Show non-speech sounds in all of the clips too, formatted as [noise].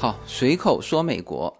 好，随口说美国。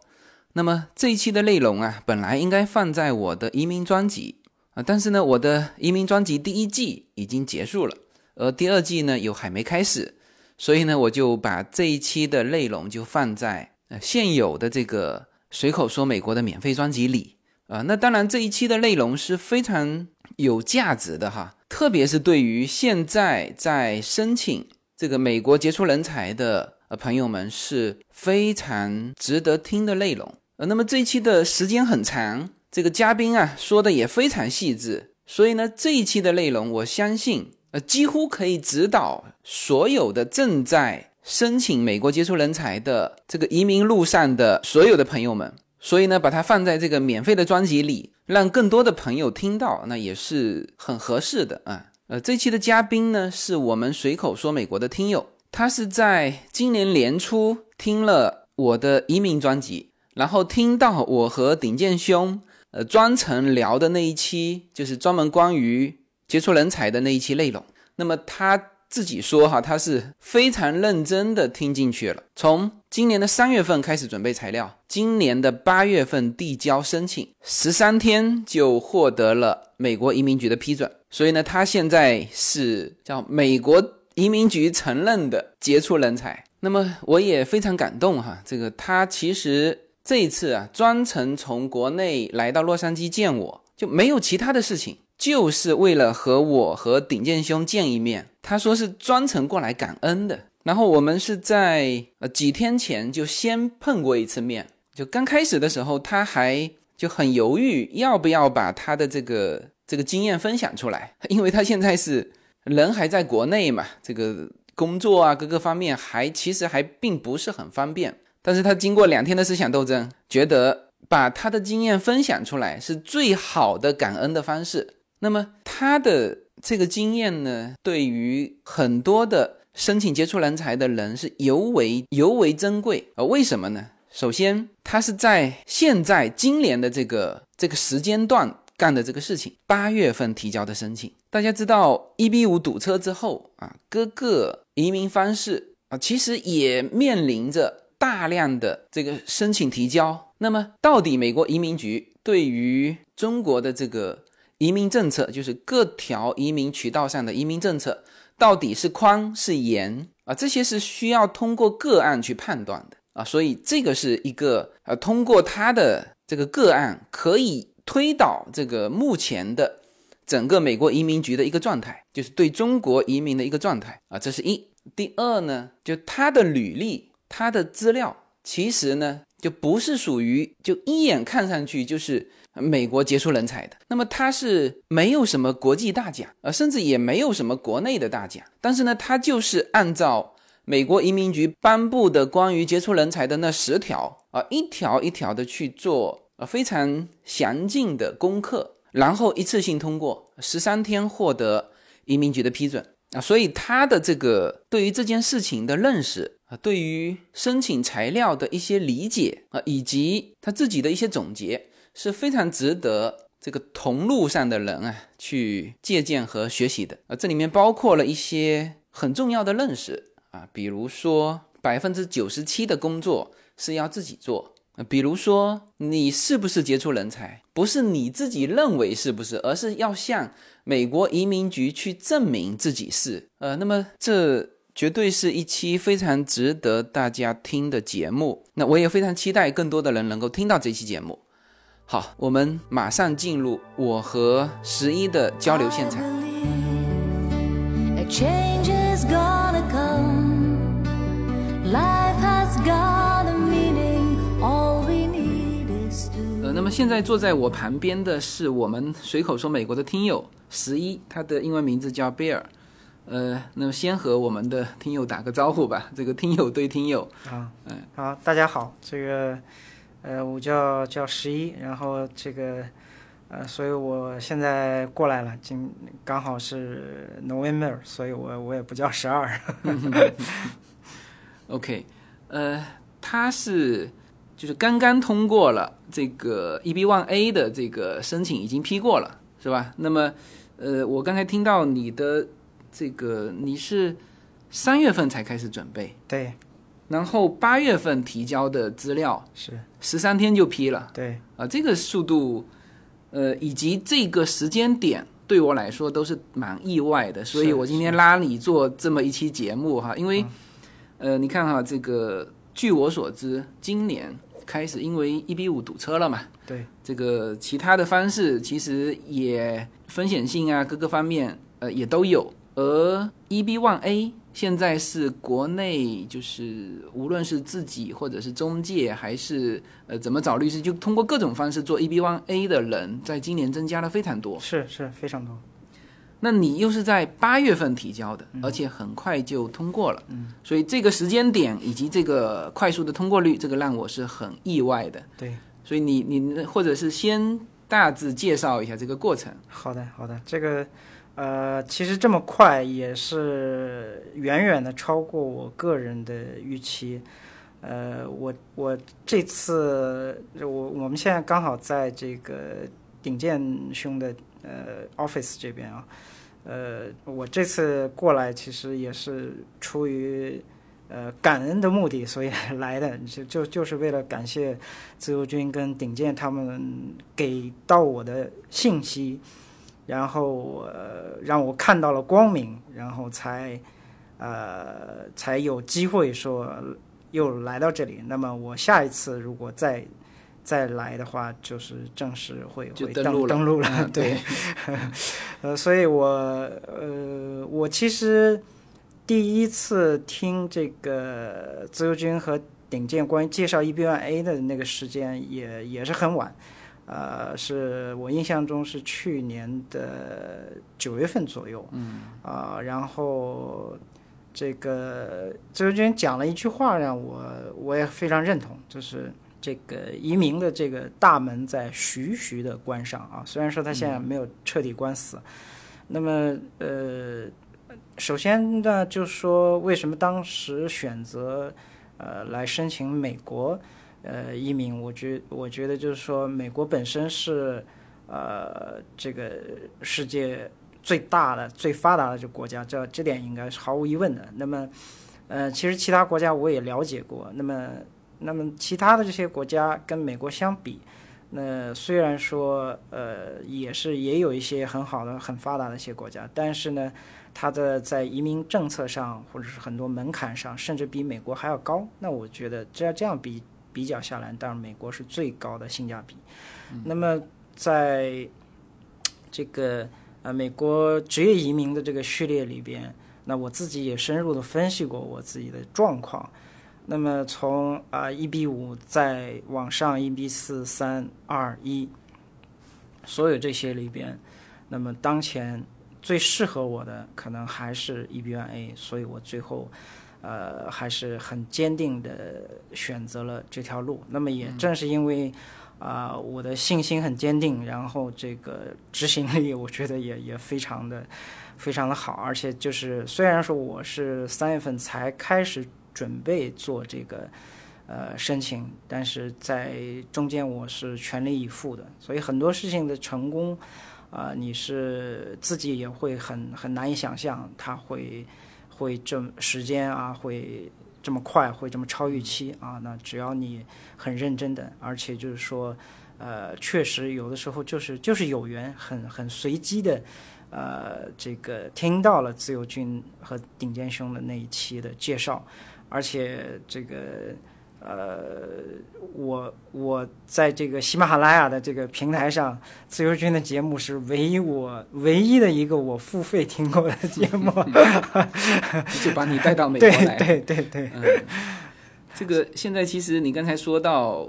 那么这一期的内容啊，本来应该放在我的移民专辑啊，但是呢，我的移民专辑第一季已经结束了，而第二季呢又还没开始，所以呢，我就把这一期的内容就放在呃现有的这个随口说美国的免费专辑里啊。那当然，这一期的内容是非常有价值的哈，特别是对于现在在申请这个美国杰出人才的呃朋友们是非常值得听的内容。呃，那么这一期的时间很长，这个嘉宾啊说的也非常细致，所以呢，这一期的内容我相信，呃，几乎可以指导所有的正在申请美国杰出人才的这个移民路上的所有的朋友们。所以呢，把它放在这个免费的专辑里，让更多的朋友听到，那也是很合适的啊。呃，这期的嘉宾呢，是我们随口说美国的听友，他是在今年年初听了我的移民专辑。然后听到我和鼎健兄，呃，专程聊的那一期，就是专门关于杰出人才的那一期内容。那么他自己说哈，他是非常认真的听进去了。从今年的三月份开始准备材料，今年的八月份递交申请，十三天就获得了美国移民局的批准。所以呢，他现在是叫美国移民局承认的杰出人才。那么我也非常感动哈，这个他其实。这一次啊，专程从国内来到洛杉矶见我，就没有其他的事情，就是为了和我和鼎剑兄见一面。他说是专程过来感恩的。然后我们是在呃几天前就先碰过一次面，就刚开始的时候他还就很犹豫要不要把他的这个这个经验分享出来，因为他现在是人还在国内嘛，这个工作啊各个方面还其实还并不是很方便。但是他经过两天的思想斗争，觉得把他的经验分享出来是最好的感恩的方式。那么他的这个经验呢，对于很多的申请接触人才的人是尤为尤为珍贵啊？为什么呢？首先，他是在现在今年的这个这个时间段干的这个事情，八月份提交的申请。大家知道，一比五堵车之后啊，各个移民方式啊，其实也面临着。大量的这个申请提交，那么到底美国移民局对于中国的这个移民政策，就是各条移民渠道上的移民政策，到底是宽是严啊？这些是需要通过个案去判断的啊。所以这个是一个呃，通过他的这个个案可以推导这个目前的整个美国移民局的一个状态，就是对中国移民的一个状态啊。这是一。第二呢，就他的履历。他的资料其实呢，就不是属于就一眼看上去就是美国杰出人才的。那么他是没有什么国际大奖啊，甚至也没有什么国内的大奖。但是呢，他就是按照美国移民局颁布的关于杰出人才的那十条啊，一条一条的去做啊，非常详尽的功课，然后一次性通过，十三天获得移民局的批准啊。所以他的这个对于这件事情的认识。啊，对于申请材料的一些理解啊，以及他自己的一些总结，是非常值得这个同路上的人啊去借鉴和学习的啊。这里面包括了一些很重要的认识啊，比如说百分之九十七的工作是要自己做，比如说你是不是杰出人才，不是你自己认为是不是，而是要向美国移民局去证明自己是。呃，那么这。绝对是一期非常值得大家听的节目，那我也非常期待更多的人能够听到这期节目。好，我们马上进入我和十一的交流现场。那么现在坐在我旁边的是我们随口说美国的听友十一，他的英文名字叫贝尔。呃，那么先和我们的听友打个招呼吧。这个听友对听友啊，嗯，好，大家好，这个，呃，我叫叫十一，然后这个，呃，所以我现在过来了，今刚好是 November，所以我我也不叫十二。[laughs] [laughs] OK，呃，他是就是刚刚通过了这个 EB1A 的这个申请，已经批过了，是吧？那么，呃，我刚才听到你的。这个你是三月份才开始准备，对，然后八月份提交的资料是十三天就批了对，啊，这个速度，呃，以及这个时间点对我来说都是蛮意外的，所以我今天拉你做这么一期节目哈，因为，嗯呃，你看哈，这个据我所知，今年开始因为一比五堵车了嘛，对，这个其他的方式其实也风险性啊各个方面呃也都有，而 EB One A 现在是国内就是无论是自己或者是中介还是呃怎么找律师，就通过各种方式做 EB One A 的人，在今年增加了非常多。是是非常多。那你又是在八月份提交的，而且很快就通过了，嗯，所以这个时间点以及这个快速的通过率，这个让我是很意外的。对，所以你你或者是先大致介绍一下这个过程。好的好的，这个呃，其实这么快也是远远的超过我个人的预期。呃，我我这次我我们现在刚好在这个鼎健兄的呃 office 这边啊，呃，我这次过来其实也是出于呃感恩的目的，所以 [laughs] 来的，就就就是为了感谢自由军跟鼎健他们给到我的信息，然后呃让我看到了光明，然后才呃才有机会说又来到这里。那么我下一次如果再再来的话，就是正式会会登就登录了对。[laughs] 呃，所以我呃，我其实第一次听这个自由军和顶尖关于介绍 EB1A 的那个时间也也是很晚，呃，是我印象中是去年的九月份左右，嗯，啊、然后这个自由军讲了一句话，让我我也非常认同，就是。这个移民的这个大门在徐徐的关上啊，虽然说它现在没有彻底关死，那么呃，首先呢，就是说为什么当时选择呃来申请美国呃移民？我觉我觉得就是说，美国本身是呃这个世界最大的、最发达的这个国家，这这点应该是毫无疑问的。那么呃，其实其他国家我也了解过，那么那么其他的这些国家跟美国相比。那虽然说，呃，也是也有一些很好的、很发达的一些国家，但是呢，它的在移民政策上或者是很多门槛上，甚至比美国还要高。那我觉得这要这样比比较下来，当然美国是最高的性价比。那么在这个呃美国职业移民的这个序列里边，那我自己也深入的分析过我自己的状况。那么从啊一比五再往上一比四三二一，所有这些里边，那么当前最适合我的可能还是 EB1A，所以我最后呃还是很坚定的选择了这条路。那么也正是因为啊、我的信心很坚定，然后这个执行力我觉得也也非常的非常的好，而且就是虽然说我是三月份才开始。准备做这个呃申请，但是在中间我是全力以赴的，所以很多事情的成功，啊、你是自己也会很很难以想象，它会会这么时间啊，会这么快，会这么超预期啊。那只要你很认真的，而且就是说，呃，确实有的时候就是就是有缘，很很随机的。呃，这个听到了自由军和顶尖兄的那一期的介绍，而且这个呃，我我在这个喜马拉雅的这个平台上，自由军的节目是唯一我唯一的一个我付费听过的节目，[laughs] 就把你带到美国对来。对对对，嗯，这个现在其实你刚才说到，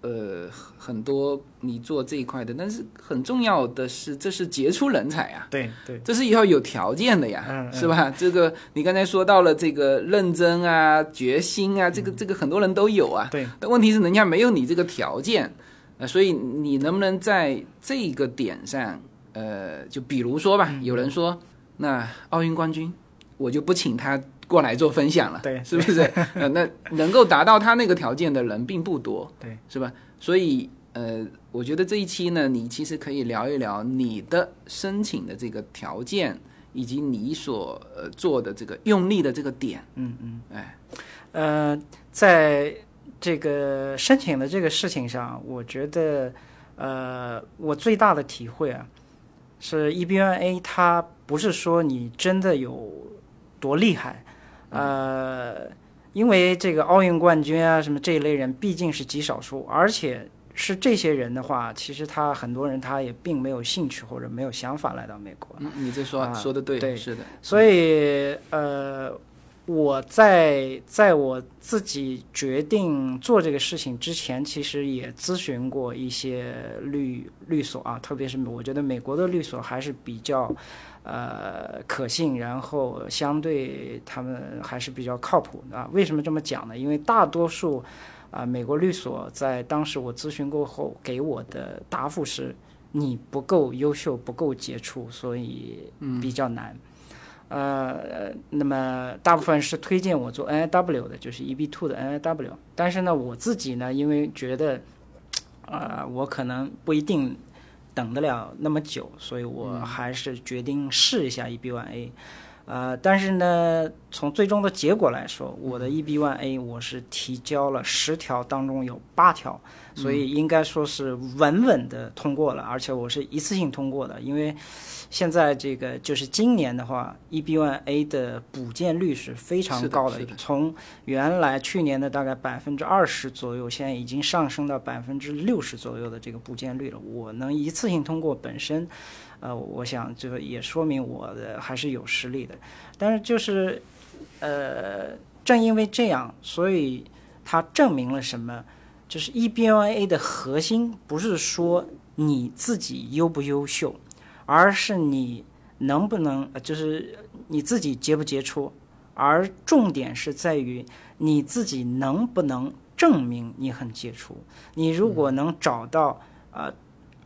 呃，很多你做这一块的，但是很重要的是，这是杰出人才啊，对对。这是要有条件的呀，嗯嗯。是吧？这个你刚才说到了这个认真啊、决心啊，这个这个很多人都有啊，对，但问题是人家没有你这个条件，呃，所以你能不能在这个点上，呃，就比如说嗯。吧，有人说那奥运冠军，我就不请他过来做分享了，对是不是？[laughs] 呃，那能够达到他那个条件的人并不多，对，是吧？所以呃，我觉得这一期呢，你其实可以聊一聊你的申请的这个条件，以及你所呃做的这个用力的这个点，嗯嗯，哎，呃，在这个申请的这个事情上，我觉得，呃，我最大的体会啊，是 EBNA 它不是说你真的有多厉害，呃，因为这个奥运冠军啊什么这一类人毕竟是极少数，而且是这些人的话，其实他很多人他也并没有兴趣或者没有想法来到美国。嗯，你这说说的对，对是的，所以呃，我在在我自己决定做这个事情之前，其实也咨询过一些律律所啊，特别是我觉得美国的律所还是比较呃可信，然后相对他们还是比较靠谱的啊。为什么这么讲呢？因为大多数啊、美国律所在当时我咨询过后给我的答复是。你不够优秀，不够杰出，所以比较难。呃，那么大部分是推荐我做 NIW 的，就是 EB two 的 NIW。但是呢，我自己呢，因为觉得，呃，我可能不一定等得了那么久，所以我还是决定试一下 EB one A。呃，但是呢，从最终的结果来说，我的 EB one A 我是提交了十条，当中有八条，所以应该说是稳稳的通过了，而且我是一次性通过的，因为现在这个就是今年的话，EB one A 的补件率是非常高的从原来去年的大概百分之二十左右，现在已经上升到百分之六十左右的这个补件率了。我能一次性通过本身，呃，我想这个也说明我的还是有实力的。但是就是，呃，正因为这样，所以它证明了什么？就是 E EBLA 的核心不是说你自己优不优秀，而是你能不能，呃就是你自己杰不杰出，而重点是在于你自己能不能证明你很杰出。你如果能找到，呃，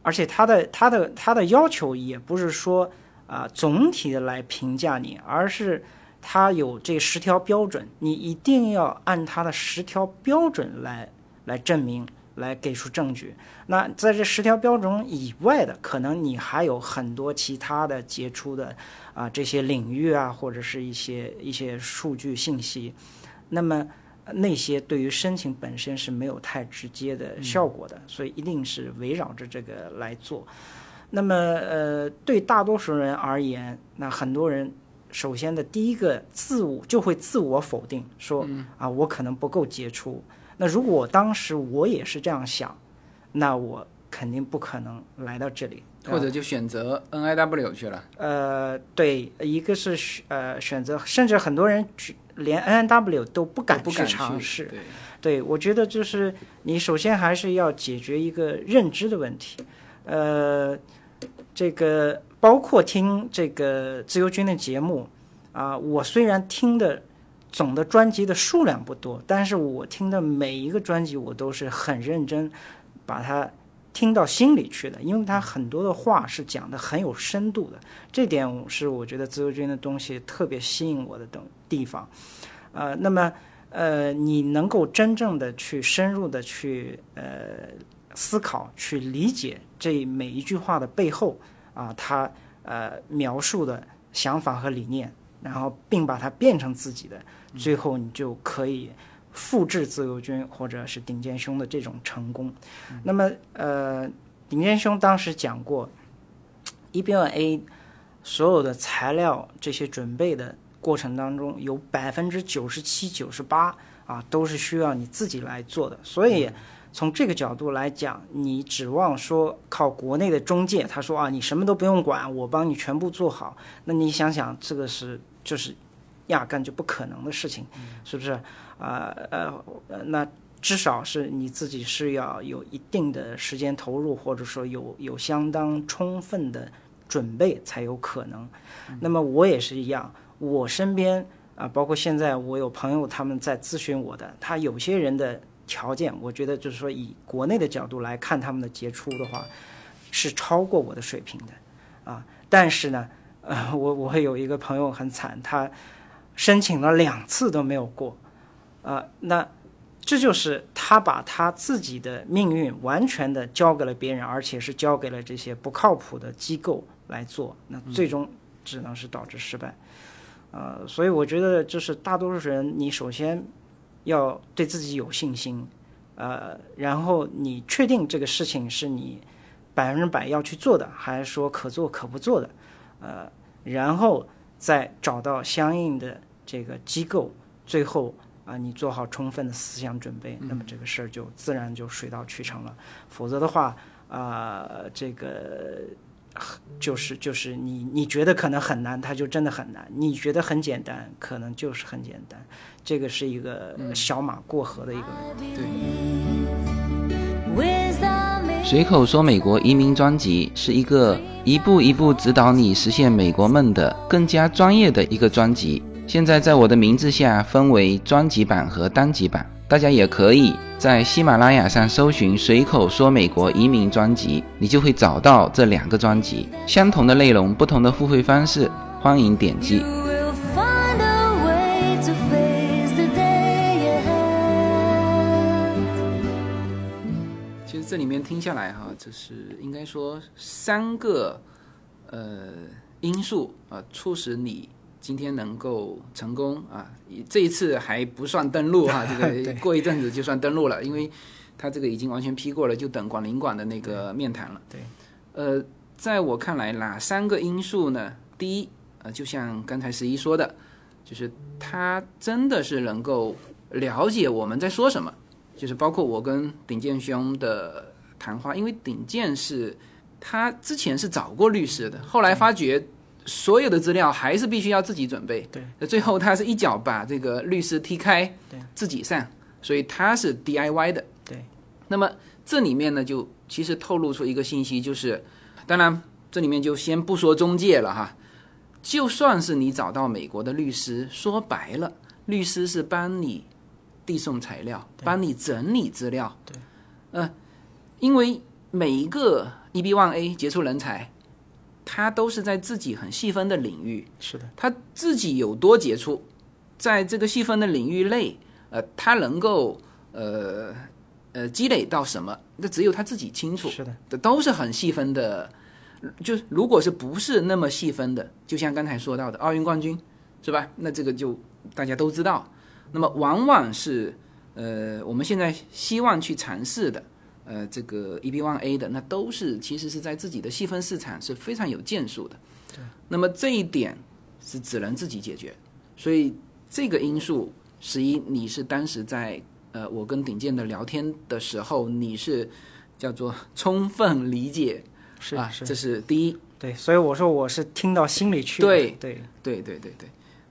而且他的他的他的要求也不是说啊、总体的来评价你，而是他有这十条标准，你一定要按他的十条标准来来证明，来给出证据。那在这十条标准以外的，可能你还有很多其他的杰出的啊、这些领域啊，或者是一些一些数据信息，那么。呃那些对于申请本身是没有太直接的效果的，所以一定是围绕着这个来做。那么，呃，对大多数人而言，那很多人首先的第一个自我就会自我否定，说啊，我可能不够杰出。那如果当时我也是这样想，那我肯定不可能来到这里。或者就选择 NIW 去了。呃，对，一个是选呃选择，甚至很多人去连 NW 都不敢去不敢尝试。对，对，我觉得就是你首先还是要解决一个认知的问题，呃，这个包括听这个自由军的节目啊，我虽然听的总的专辑的数量不多，但是我听的每一个专辑我都是很认真把它听到心里去的，因为他很多的话是讲的很有深度的，这点是我觉得自由军的东西特别吸引我的等地方，呃，那么。呃，你能够真正的去深入的去呃思考、去理解这每一句话的背后啊，他呃描述的想法和理念，然后并把它变成自己的，最后你就可以复制自由军或者是顶尖兄的这种成功。那么呃，顶尖兄当时讲过，EB1A 所有的材料这些准备的过程当中，有百分之九十七、九十八啊，都是需要你自己来做的。所以从这个角度来讲，你指望说靠国内的中介，他说啊，你什么都不用管，我帮你全部做好，那你想想，这个是就是压根就不可能的事情，是不是？啊呃呃，那至少是你自己是要有一定的时间投入，或者说有有相当充分的准备才有可能。那么我也是一样，我身边啊，包括现在我有朋友他们在咨询我的，他有些人的条件，我觉得就是说以国内的角度来看他们的杰出的话，是超过我的水平的啊。但是呢，呃，我我有一个朋友很惨，他申请了两次都没有过，啊，那这就是他把他自己的命运完全的交给了别人，而且是交给了这些不靠谱的机构来做，那最终只能是导致失败。呃，所以我觉得就是大多数人，你首先要对自己有信心，呃，然后你确定这个事情是你百分之百要去做的，还是说可做可不做的，呃，然后再找到相应的这个机构，最后啊，你做好充分的思想准备，那么这个事儿就自然就水到渠成了。否则的话，啊、这个就是就是你你觉得可能很难，它就真的很难；你觉得很简单，可能就是很简单。这个是一个小马过河的一个对随口说美国移民专辑是一个一步一步指导你实现美国梦的更加专业的一个专辑。现在在我的名字下分为专辑版和单集版，大家也可以在喜马拉雅上搜寻“随口说美国移民专辑”，你就会找到这两个专辑。相同的内容，不同的付费方式，欢迎点击。其实这里面听下来哈，这是应该说三个呃因素啊、促使你今天能够成功啊。这一次还不算登录哈，[laughs] 这个过一阵子就算登录了，因为他这个已经完全批过了，就等广领馆的那个面谈了。对，呃，在我看来，哪三个因素呢？第一，呃，就像刚才十一说的，就是他真的是能够了解我们在说什么。就是包括我跟鼎健兄的谈话，因为鼎健是他之前是找过律师的，后来发觉所有的资料还是必须要自己准备，对，那最后他是一脚把这个律师踢开，对，自己上，所以他是 DIY 的，对。那么这里面呢，就其实透露出一个信息，就是当然这里面就先不说中介了哈，就算是你找到美国的律师，说白了，律师是帮你递送材料，帮你整理资料。对，呃，因为每一个 EB One A 杰出人才，他都是在自己很细分的领域，是的，他自己有多杰出，在这个细分的领域内，呃，他能够呃呃积累到什么，那只有他自己清楚。是的，的都是很细分的，就如果是不是那么细分的，就像刚才说到的奥运冠军，是吧？那这个就大家都知道。那么往往是呃我们现在希望去尝试的，呃这个 EB One A 的，那都是其实是在自己的细分市场是非常有建树的。那么这一点是只能自己解决，所以这个因素，十一你是当时在呃我跟鼎健的聊天的时候，你是叫做充分理解啊，是是这是第一。对，所以我说我是听到心里去了。对对对对对对，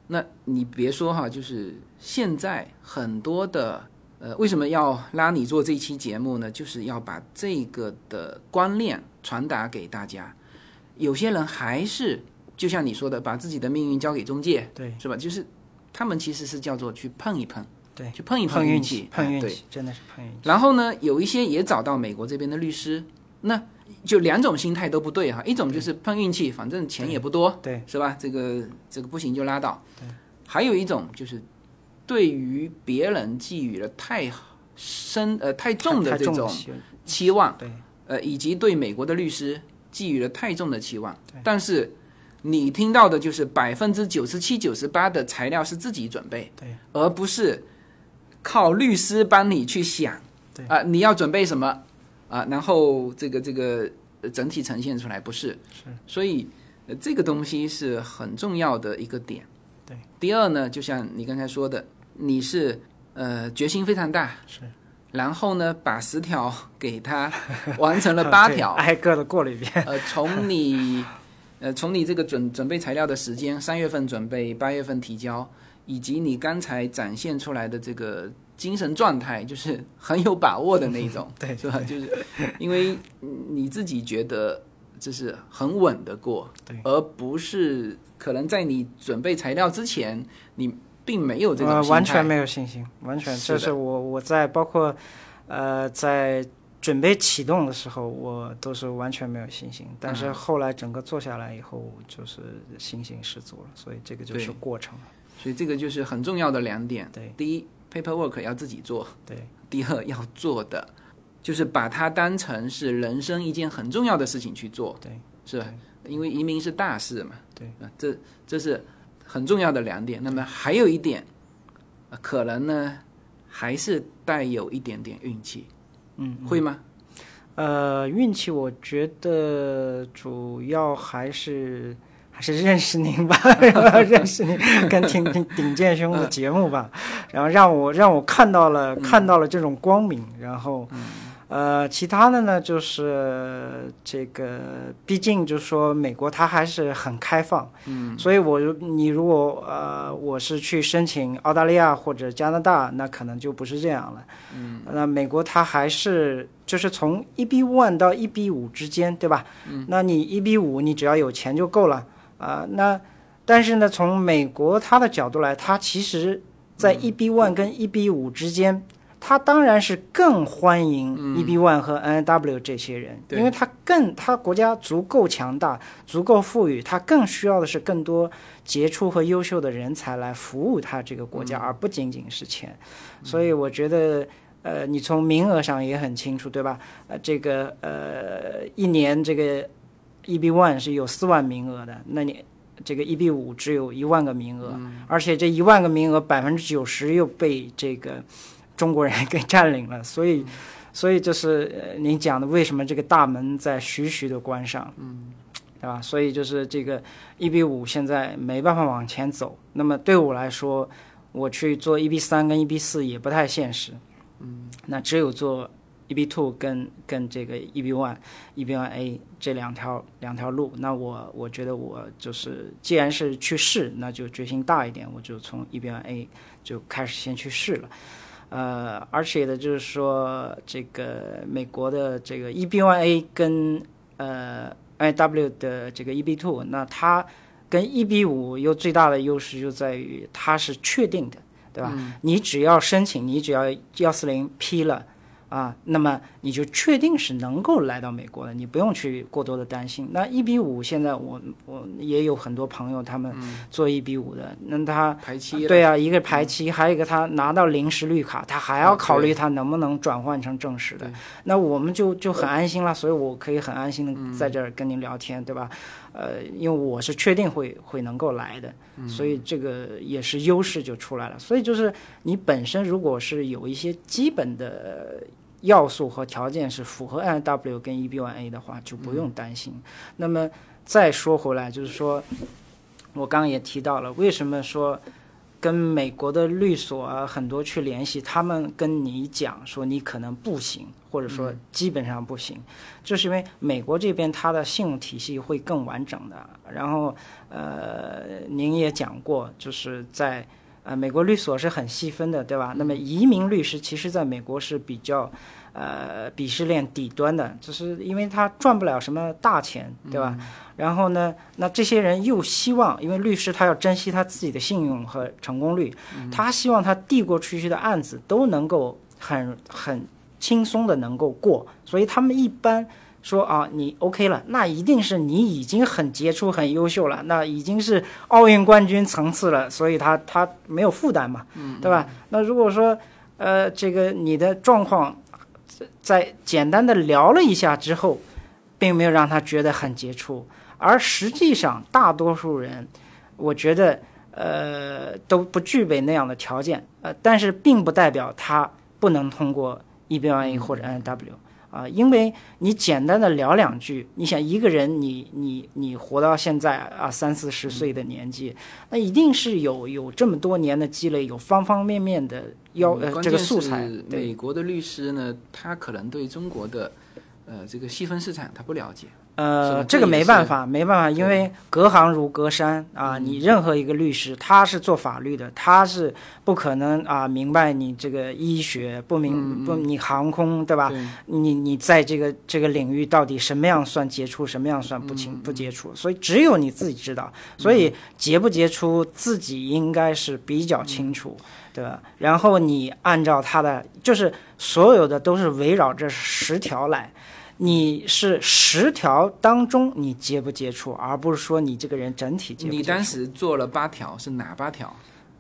那你别说哈，就是现在很多的呃，为什么要拉你做这期节目呢？就是要把这个的观念传达给大家。有些人还是就像你说的，把自己的命运交给中介，对是吧？就是他们其实是叫做去碰一碰，对，去碰一碰运气，碰运气，真的是碰运气。然后呢，有一些也找到美国这边的律师，那就两种心态都不对哈。一种就是碰运气，反正钱也不多，对，是吧？这个这个不行就拉倒。还有一种就是对于别人寄予了太深呃太重的这种期期望，对。呃，以及对美国的律师寄予了太重的期望。但是你听到的就是百分之九十七、九十八的材料是自己准备，对，而不是靠律师帮你去想，对。啊、你要准备什么啊、然后这个这个呃整体呈现出来，不是，是，所以、呃、这个东西是很重要的一个点。对，第二呢，就像你刚才说的，你是呃决心非常大，是，然后呢把十条给他完成了八 [laughs] 条，挨个的过了一遍。呃，从你呃从你这个准准备材料的时间，三月份准备，八月份提交，以及你刚才展现出来的这个精神状态，就是很有把握的那一种，[laughs] 对是吧？就是因为你自己觉得就是很稳的过，对。而不是可能在你准备材料之前，你并没有这种呃，完全没有信心，完全这是我我在包括呃在准备启动的时候，我都是完全没有信心。但是嗯后来整个做下来以后，就是信心十足了。所以这个就是过程。所以这个就是很重要的两点。对第一，paperwork 要自己做。对第二要做的就是把它当成是人生一件很重要的事情去做，对，是吧？因为移民是大事嘛，对啊，这这是很重要的两点。那么还有一点，呃可能呢还是带有一点点运气？嗯，会吗？呃，运气我觉得主要还是还是认识您吧，[laughs] 认识您跟听听顶剑兄的节目吧，然后让我让我看到了看到了这种光明，然后。呃，其他的呢，就是这个，毕竟就是说，美国它还是很开放，嗯，所以我如你如果呃，我是去申请澳大利亚或者加拿大，那可能就不是这样了，嗯，那美国它还是就是从一比 one 到一比五之间，对吧？嗯，那你一比五，你只要有钱就够了啊、那但是呢，从美国它的角度来，它其实在一比 one 跟一比五之间。他当然是更欢迎 EB One 和 NW 这些人，对因为他更他国家足够强大、足够富裕，他更需要的是更多杰出和优秀的人才来服务他这个国家，而不仅仅是钱。所以我觉得，呃，你从名额上也很清楚，对吧？呃，这个呃，一年这个 EB One 是有四万名额的，那你。这个 EB 五只有一万个名额，而且这一万个名额百分之九十又被这个中国人给占领了，所以，所以就是呃您讲的为什么这个大门在徐徐的关上，嗯，对吧？所以就是这个一比五现在没办法往前走。那么对我来说，我去做一比三跟一比四也不太现实，嗯，那只有做一比 two 跟跟这个一比 one、一比 one A 这两条两条路。那我我觉得我就是既然是去试，那就决心大一点，我就从一比 one A 就开始先去试了。呃，而且呢，就是说这个美国的这个 EB1A 跟呃 IW 的这个 EB2，那它跟 EB5 又最大的优势就在于它是确定的，对吧？你只要申请，你只要幺四零批了。啊，那么你就确定是能够来到美国的，你不用去过多的担心。那一比五，现在我我也有很多朋友，他们做一比五的，那他排期对啊，一个排期，还有一个他拿到临时绿卡，他还要哦考虑他能不能转换成正式的对。那我们就就很安心了，所以我可以很安心的在这儿跟您聊天，对吧？呃，因为我是确定会会能够来的，所以这个也是优势就出来了。所以就是你本身如果是有一些基本的要素和条件是符合 NW 跟 E B one A 的话，就不用担心。那么再说回来，就是说，我刚刚也提到了，为什么说跟美国的律所啊很多去联系，他们跟你讲说你可能不行，或者说基本上不行，就是因为美国这边它的信用体系会更完整的。然后呃，您也讲过，就是在呃美国律所是很细分的，对吧？那么移民律师其实在美国是比较。呃，鄙视链底端的，就是因为他赚不了什么大钱，对吧？然后呢，那这些人又希望，因为律师他要珍惜他自己的信用和成功率，他希望他递过出去的案子都能够很很轻松的能够过，所以他们一般说啊，你 OK 了，那一定是你已经很杰出、很优秀了，那已经是奥运冠军层次了，所以他他没有负担嘛，对吧？那如果说呃，这个你的状况在简单的聊了一下之后，并没有让他觉得很杰出，而实际上大多数人，我觉得呃都不具备那样的条件，呃，但是并不代表他不能通过 EB1A 或者 NW 啊、因为你简单的聊两句，你想一个人你你你活到现在啊三四十岁的年纪，那一定是有有这么多年的积累，有方方面面的要、呃这个素材，美国的律师呢，他可能对中国的呃这个细分市场他不了解。是呃，这个没办法，没办法，因为隔行如隔山啊。嗯你任何一个律师，他是做法律的，他是不可能啊明白你这个医学，不明不你航空，对吧？对你你在这个这个领域到底什么样算杰出，什么样算不清不杰出？所以只有你自己知道。所以杰不杰出，自己应该是比较清楚，对吧？然后你按照他的，就是所有的都是围绕这十条来。你是十条当中你接不接触，而不是说你这个人整体接不接触。你当时做了八条，是哪八条？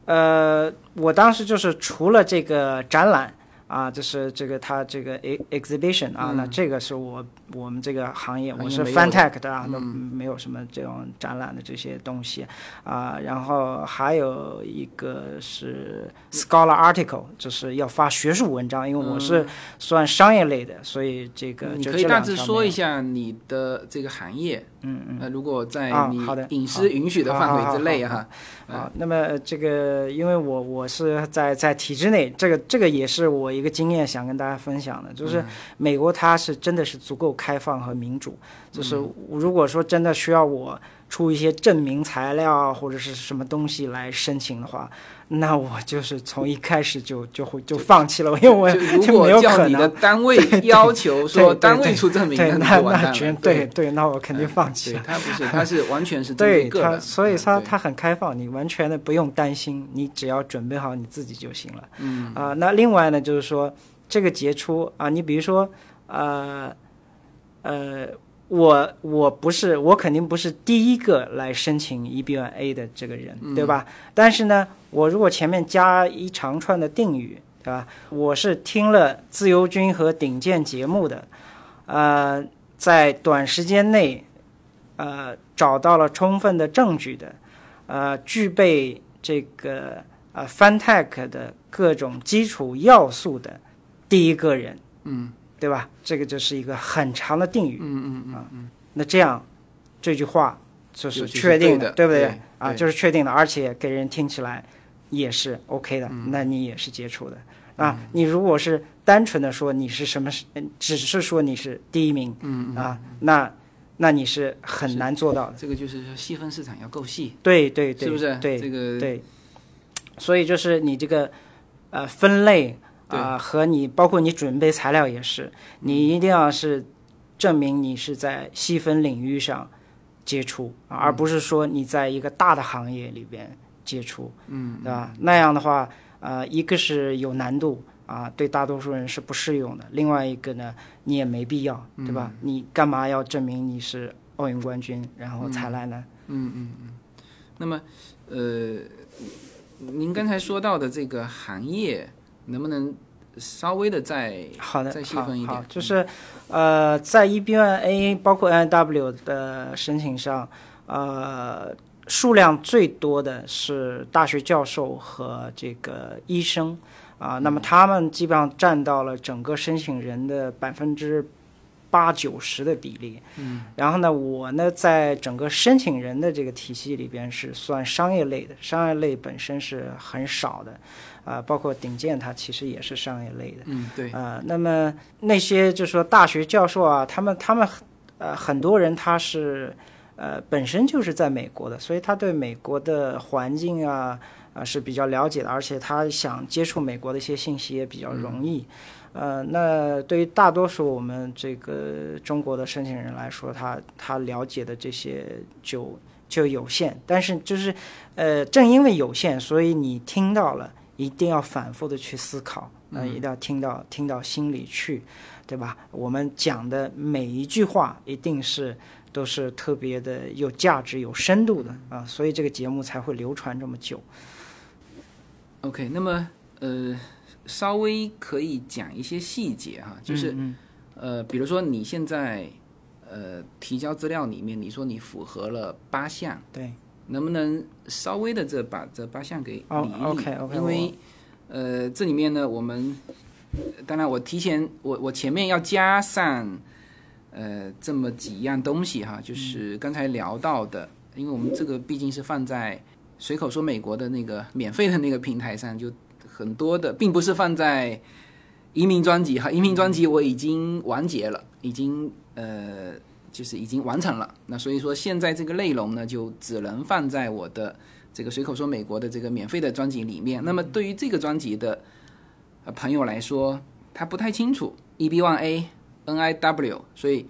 呃，我当时就是除了这个展览啊，这是这个它这个 e exhibition 啊，那这个是我我们这个行业，我是嗯行业没有的 FanTech 的啊，那没有什么这种展览的这些东西啊。然后还有一个是 Scholar Article，就是要发学术文章，因为我是算商业类的，所以这个你可以大致说一下你的这个行业，嗯嗯。呃，如果在你的。隐好。私允许的范围之内好好。哈，啊，那么呃这个，因为我我是在在体制内，这个这个也是我一个经验想跟大家分享的，就是美国它是真的是足够开放和民主，就是如果说真的需要我出一些证明材料或者是什么东西来申请的话，那我就是从一开始就就会就放弃了，因为我没有可果叫你的能。单位要求说单位出证明，对，那那就完蛋了那全对对，那我肯定放弃了。他不是，[laughs] 他是完全是针对对他，所以他他很开放，你完全的不用担心，你只要准备好你自己就行了。嗯啊、那另外呢，就是说这个杰出啊，你比如说呃呃，我我不是我肯定不是第一个来申请 EB1A 的这个人，对吧？但是呢，我如果前面加一长串的定语，对吧？我是听了自由军和顶尖节目的，呃，在短时间内，呃，找到了充分的证据的，呃，具备这个呃 FanTech 的各种基础要素的第一个人，嗯，对吧？这个就是一个很长的定语，嗯嗯嗯嗯，那这样这句话就就是是确定对的对不对？对啊，就是确定的，而且给人听起来也是 OK 的，嗯那你也是杰出的啊。你如果是单纯的说你是什么，嗯只是说你是第一名，嗯啊，那那你是很难做到的。这个就是说细分市场要够细，对对对，是不是？对这个对，所以就是你这个呃分类啊、和你包括你准备材料也是，你一定要是证明你是在细分领域上接触，啊而不是说你在一个大的行业里边接触，嗯，对吧？那样的话，呃，一个是有难度。啊，对大多数人是不适用的。另外一个呢，你也没必要，对吧？你干嘛要证明你是奥运冠军，然后才来呢？嗯嗯嗯。那么，呃，您刚才说到的这个行业，能不能稍微的再好的，再细好分一点？好，就是呃，在 EB1A 包括 NW 的申请上，呃，数量最多的是大学教授和这个医生。啊、那么他们基本上占到了整个申请人的百分之八九十的比例。嗯，然后呢，我呢在整个申请人的这个体系里边是算商业类的，商业类本身是很少的，啊、包括顶尖它其实也是商业类的。嗯对啊、那么那些就是说大学教授啊，他们他们呃很多人他是呃本身就是在美国的，所以他对美国的环境啊啊、是比较了解的，而且他想接触美国的一些信息也比较容易。呃，那对于大多数我们这个中国的申请人来说，他他了解的这些就就有限，但是就是呃，正因为有限，所以你听到了，一定要反复的去思考，呃，一定要听到听到心里去，对吧？我们讲的每一句话一定是都是特别的有价值、有深度的啊，所以这个节目才会流传这么久。OK，那么呃，稍微可以讲一些细节哈，就是、嗯呃，比如说你现在呃提交资料里面，你说你符合了八项，对，能不能稍微的这把这八项给理哦一理？，OK，OK，因为呃这里面呢，我们呃当然我提前我我前面要加上呃这么几样东西哈，就是刚才聊到的，因为我们这个毕竟是放在随口说美国的那个免费的那个平台上，就很多的，并不是放在移民专辑哈，移民专辑我已经完结了，已经呃就是已经完成了。那所以说现在这个内容呢，就只能放在我的这个随口说美国的这个免费的专辑里面。那么对于这个专辑的呃朋友来说，他不太清楚 E B One A、NIW，所以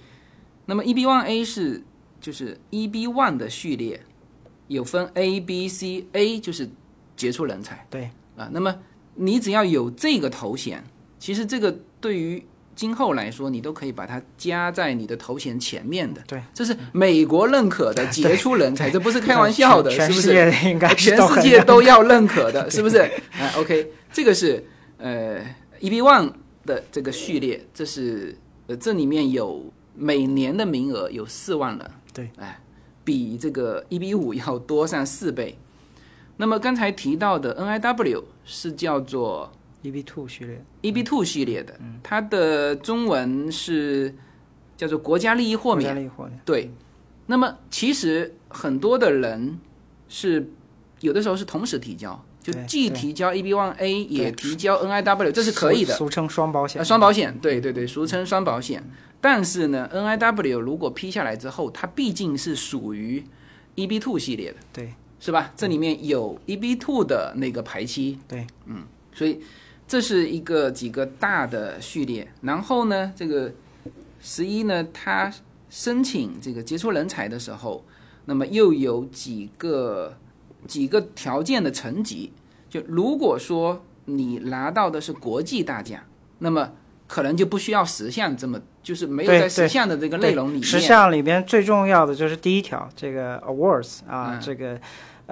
那么 E B One A 是就是 E B One 的序列，有分 A、B、C，A 就是杰出人才。对啊，那么你只要有这个头衔，其实这个对于今后来说，你都可以把它加在你的头衔前面的。对，这是美国认可的杰出人才，这不是开玩笑的，全是不是？世界应该全世界都要认可的，是不是？[laughs] 啊，OK，这个是呃 EB One 的这个序列，这是呃这里面有每年的名额有四万人，对，哎，比这个 EB 五要多上四倍。那么刚才提到的 NIW 是叫做 EB Two 系列，EB Two 系列的，它的中文是叫做国家利益豁国家免。利益豁免，对，那么其实很多的人是有的时候是同时提交，就既提交 EB One A 也提交 NIW，这是可以的。俗俗称双保险。呃，。双保险，对对对，俗称双保险。但是呢，NIW 如果批下来之后，它毕竟是属于 EB Two 系列的，对。是吧？这里面有 EB Two 的那个排期，对，嗯所以这是一个几个大的序列。然后呢，这个十一呢，他申请这个杰出人才的时候，那么又有几个几个条件的层级。就如果说你拿到的是国际大奖，那么可能就不需要十项这么，就是没有在十项的这个内容里面。十项里边最重要的就是第一条，这个 awards 啊，嗯这个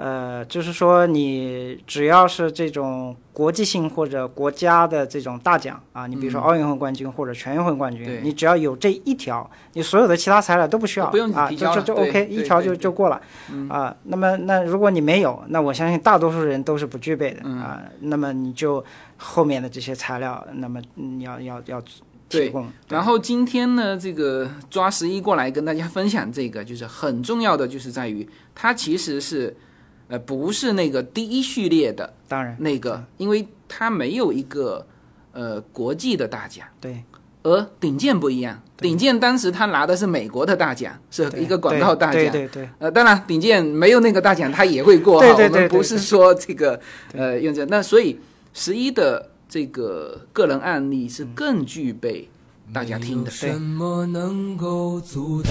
呃，就是说你只要是这种国际性或者国家的这种大奖啊，你比如说奥运会冠军或者全运会冠军，嗯你只要有这一条，你所有的其他材料都不需要，不用就就就 OK，一条就就过了啊。那么那如果你没有，那我相信大多数人都是不具备的嗯啊。那么你就后面的这些材料，那么你要要要提对供。然后今天呢，这个抓十一过来跟大家分享这个，就是很重要的，就是在于它其实是，呃，不是那个第一序列的当然那个，因为它没有一个呃国际的大奖，对。而顶尖不一样，顶尖当时他拿的是美国的大奖，是一个广告大奖。对对对呃，当然，顶尖没有那个大奖，他也会过 [laughs] 哈。对对对对我们不是说这个呃用这，那所以十一的这个个人案例是更具备大家听的。有什么能够阻挡？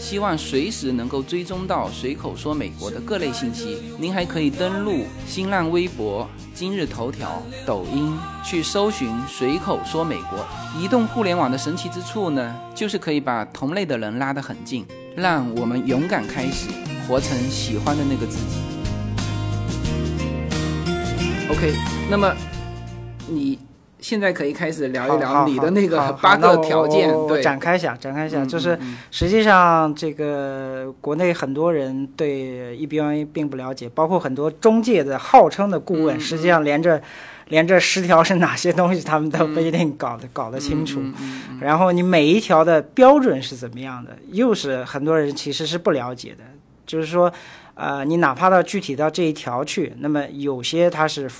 希望随时能够追踪到随口说美国的各类信息，您还可以登录新浪微博、今日头条、抖音去搜寻“随口说美国”。移动互联网的神奇之处呢，就是可以把同类的人拉得很近，让我们勇敢开始，活成喜欢的那个自己。OK，那么现在可以开始聊一聊你的那个八个条件，展开一下，展开一下，嗯就是嗯实际上这个国内很多人对 EBA 并不了解，包括很多中介的号称的顾问，嗯实际上连着连这十条是哪些东西，他们都不一定搞得、搞得清楚。然后你每一条的标准是怎么样的，又是很多人其实是不了解的。就是说，呃，你哪怕到具体到这一条去，那么有些它是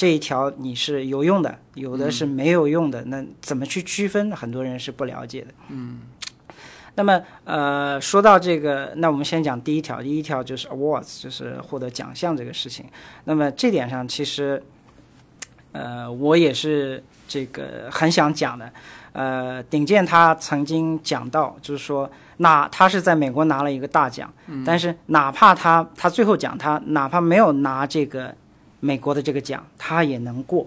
这一条你是有用的，有的是没有用的，那怎么去区分？很多人是不了解的。嗯。那么，呃，说到这个，那我们先讲第一条。第一条就是 awards，就是获得奖项这个事情。那么这点上，其实，呃，我也是这个很想讲的。呃，鼎健他曾经讲到，就是说，那他是在美国拿了一个大奖，但是哪怕他他最后讲他哪怕没有拿这个美国的这个奖，他也能过。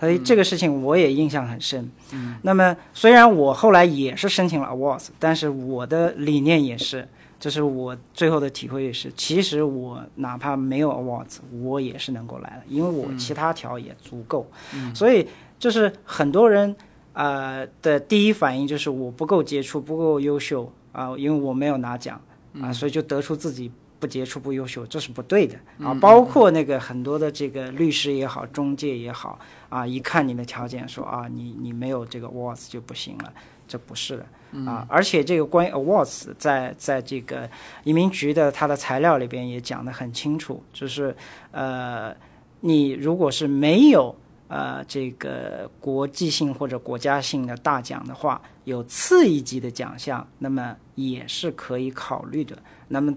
所以这个事情我也印象很深。嗯，那么虽然我后来也是申请了 awards，但是我的理念也是，就是我最后的体会也是，其实我哪怕没有 awards，我也是能够来的，因为我其他条也足够。所以就是很多人呃的第一反应就是我不够杰出，不够优秀啊、因为我没有拿奖啊、所以就得出自己不杰出、不优秀，这是不对的啊。包括那个很多的这个律师也好，中介也好啊，一看你的条件说啊，你你没有这个 awards 就不行了，这不是的。啊，而且这个关于 awards 在在这个移民局的它的材料里边也讲得很清楚，就是呃，你如果是没有呃这个国际性或者国家性的大奖的话，有次一级的奖项，那么也是可以考虑的。那么，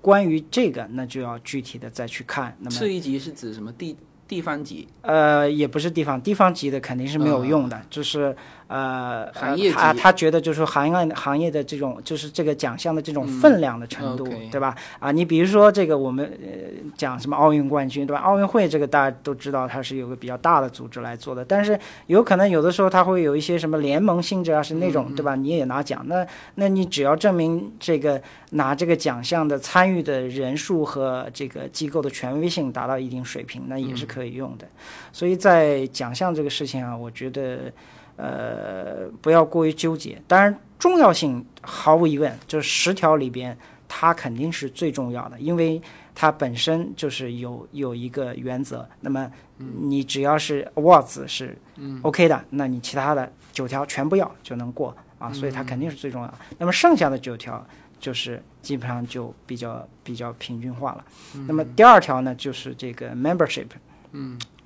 关于这个，那就要具体的再去看。那么次一级是指什么地地方级？呃，也不是地方，地方级的肯定是没有用的，就是呃，嗯行业级他他觉得就是说行业行业的这种，就是这个奖项的这种分量的程度，对吧？啊，你比如说这个我们呃讲什么奥运冠军，对吧？奥运会这个大家都知道，它是有个比较大的组织来做的，但是有可能有的时候它会有一些什么联盟性质啊，是那种、嗯对吧？你也拿奖，那那你只要证明这个拿这个奖项的参与的人数和这个机构的权威性达到一定水平，那也是可以用的。所以在奖项这个事情啊，我觉得呃不要过于纠结。当然，重要性毫无疑问，就是十条里边它肯定是最重要的，因为它本身就是有有一个原则。那么你只要是 awards 是 OK 的，那你其他的九条全部要就能过啊，所以它肯定是最重要的。那么剩下的九条就是基本上就比较比较平均化了。那么第二条呢，就是这个 membership。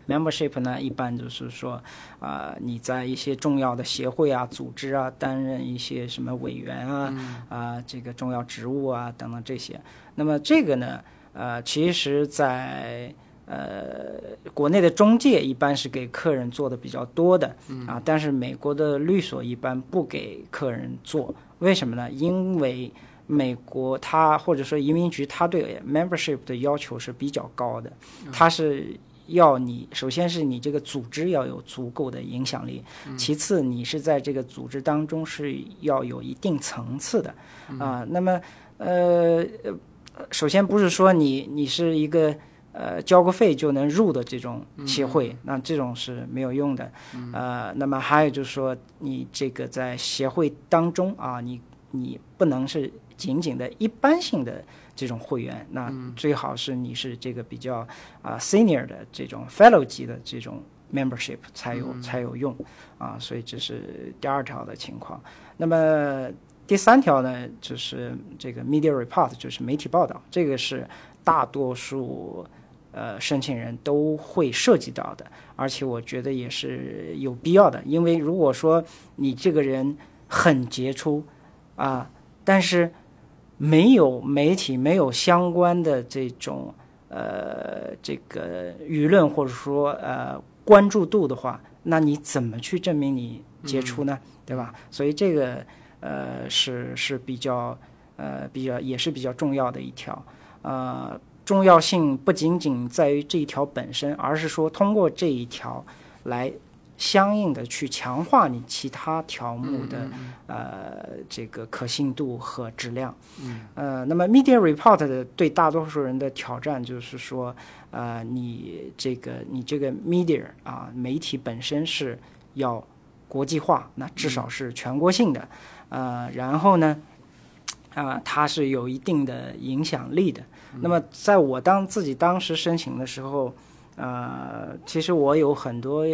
Membership 呢，一般就是说，啊、你在一些重要的协会啊、组织啊，担任一些什么委员啊，啊、这个重要职务啊等等这些。那么这个呢，呃，其实在呃国内的中介一般是给客人做的比较多的，啊，但是美国的律所一般不给客人做，为什么呢？因为美国它或者说移民局它对 membership 的要求是比较高的，它是要你首先是你这个组织要有足够的影响力，其次你是在这个组织当中是要有一定层次的啊、那么呃呃，首先不是说你你是一个。呃，交个费就能入的这种协会，那这种是没有用的。呃，那么还有就是说，你这个在协会当中啊，你你不能是仅仅的一般性的这种会员，那最好是你是这个比较啊、senior 的这种 fellow 级的这种 membership 才有、才有用啊，所以这是第二条的情况。那么第三条呢，就是这个 media report，就是媒体报道，这个是大多数呃申请人都会涉及到的，而且我觉得也是有必要的，因为如果说你这个人很杰出啊，但是没有媒体没有相关的这种呃这个舆论或者说呃关注度的话，那你怎么去证明你杰出呢？对吧？所以这个呃是是比较呃比较也是比较重要的一条呃。重要性不仅仅在于这一条本身，而是说通过这一条来相应的去强化你其他条目的、呃这个可信度和质量。呃，那么 media report 的对大多数人的挑战就是说，呃，你这个你这个 media 啊，媒体本身是要国际化，那至少是全国性的，呃，然后呢，啊、它是有一定的影响力的。那么在我当自己当时申请的时候，呃，其实我有很多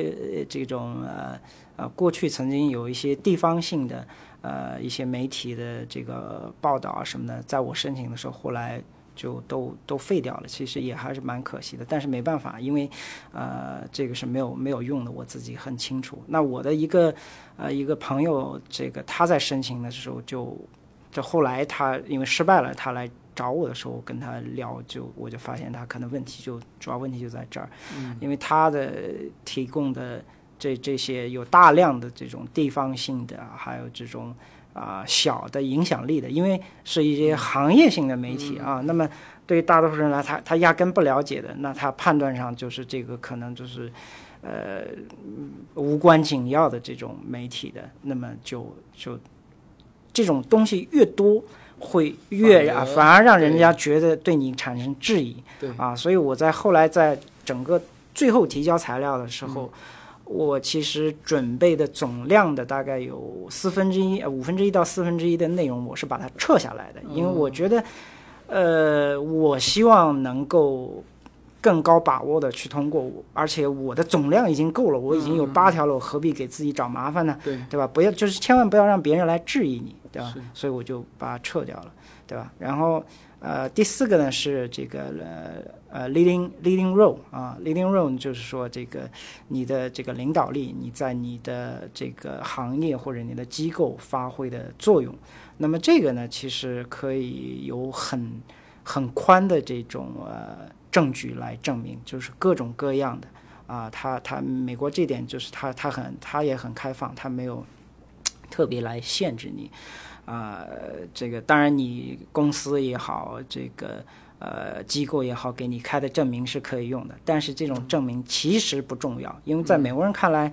这种呃呃过去曾经有一些地方性的呃一些媒体的这个报道啊什么的，在我申请的时候，后来就都都废掉了。其实也还是蛮可惜的，但是没办法，因为呃这个是没有没有用的，我自己很清楚。那我的一个呃一个朋友，这个他在申请的时候就，这后来他因为失败了，他来。找我的时候，我跟他聊，就我就发现他可能问题就主要问题就在这儿，因为他的提供的这这些有大量的这种地方性的，还有这种啊、小的影响力的，因为是一些行业性的媒体啊，那么对于大多数人来，他他压根不了解的，那他判断上就是这个可能就是呃嗯无关紧要的这种媒体的，那么就就这种东西越多。会越啊，反而让人家觉得对你产生质疑。对啊，所以我在后来在整个最后提交材料的时候，我其实准备的总量的大概有四分之一、呃五分之一到四分之一的内容，我是把它撤下来的，因为我觉得，呃，我希望能够。更高把握的去通过我，而且我的总量已经够了，我已经有八条了，我何必给自己找麻烦呢？对对吧？不要，就是千万不要让别人来质疑你，对吧？所以我就把它撤掉了，对吧？然后，呃，第四个呢是这个呃呃 leading leading role 啊，leading role 就是说这个你的这个领导力，你在你的这个行业或者你的机构发挥的作用。那么这个呢，其实可以有很很宽的这种呃证据来证明，就是各种各样的啊，他他美国这点就是他他很他也很开放，他没有特别来限制你。啊、这个当然你公司也好，这个呃机构也好，给你开的证明是可以用的，但是这种证明其实不重要，因为在美国人看来，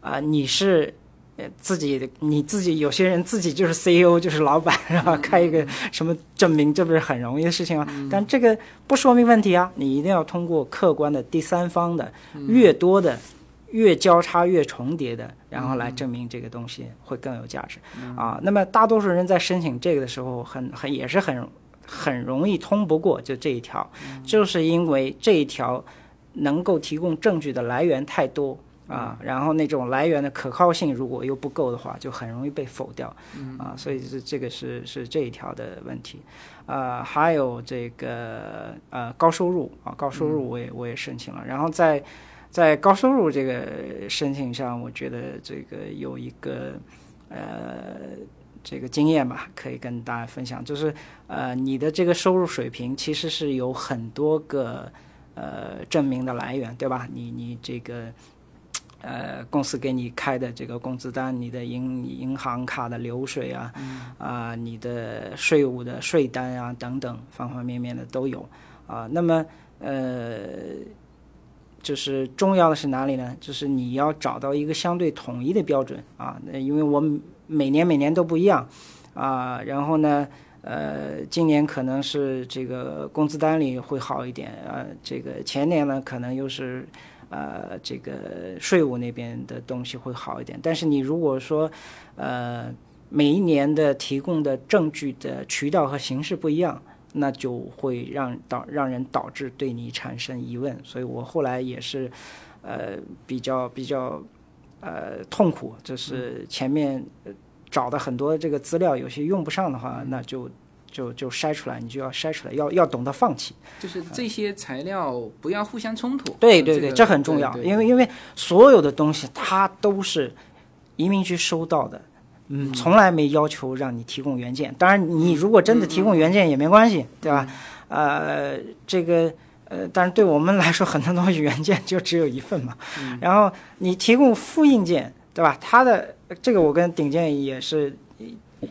啊、你是。呃，自己你自己有些人自己就是 CEO，就是老板，[laughs] 然后？开一个什么证明，这不是很容易的事情吗？但这个不说明问题啊，你一定要通过客观的第三方的，越多的、越交叉、越重叠的，然后来证明这个东西会更有价值。啊，那么大多数人在申请这个的时候很，很也是很很容易通不过，就这一条，就是因为这一条能够提供证据的来源太多。啊，然后那种来源的可靠性如果又不够的话，就很容易被否掉。啊，所以这这个是是这一条的问题。呃，还有这个呃高收入啊，高收入我也我也申请了，然后在在高收入这个申请上，我觉得这个有一个呃这个经验吧，可以跟大家分享，就是呃你的这个收入水平其实是有很多个呃证明的来源，对吧？你你这个。呃，公司给你开的这个工资单，你的银银行卡的流水啊，啊、你的税务的税单啊等等，方方面面的都有啊、那么呃，就是重要的是哪里呢？就是你要找到一个相对统一的标准啊，那因为我每年每年都不一样啊、然后呢。呃，今年可能是这个工资单里会好一点，呃，这个前年呢可能又是呃，这个税务那边的东西会好一点。但是你如果说，呃，每一年的提供的证据的渠道和形式不一样，那就会让导让人导致对你产生疑问。所以我后来也是，呃，比较比较，呃，痛苦，就是前面找的很多这个资料，有些用不上的话，那就就就筛出来，你就要筛出来，要要懂得放弃。就是这些材料不要互相冲突。对对对，这很重要，因为因为所有的东西它都是移民局收到的，嗯，从来没要求让你提供原件。当然，你如果真的提供原件也没关系，对吧？呃，这个呃，但是对我们来说，很多东西原件就只有一份嘛。然后你提供复印件，对吧？它的这个我跟顶建也是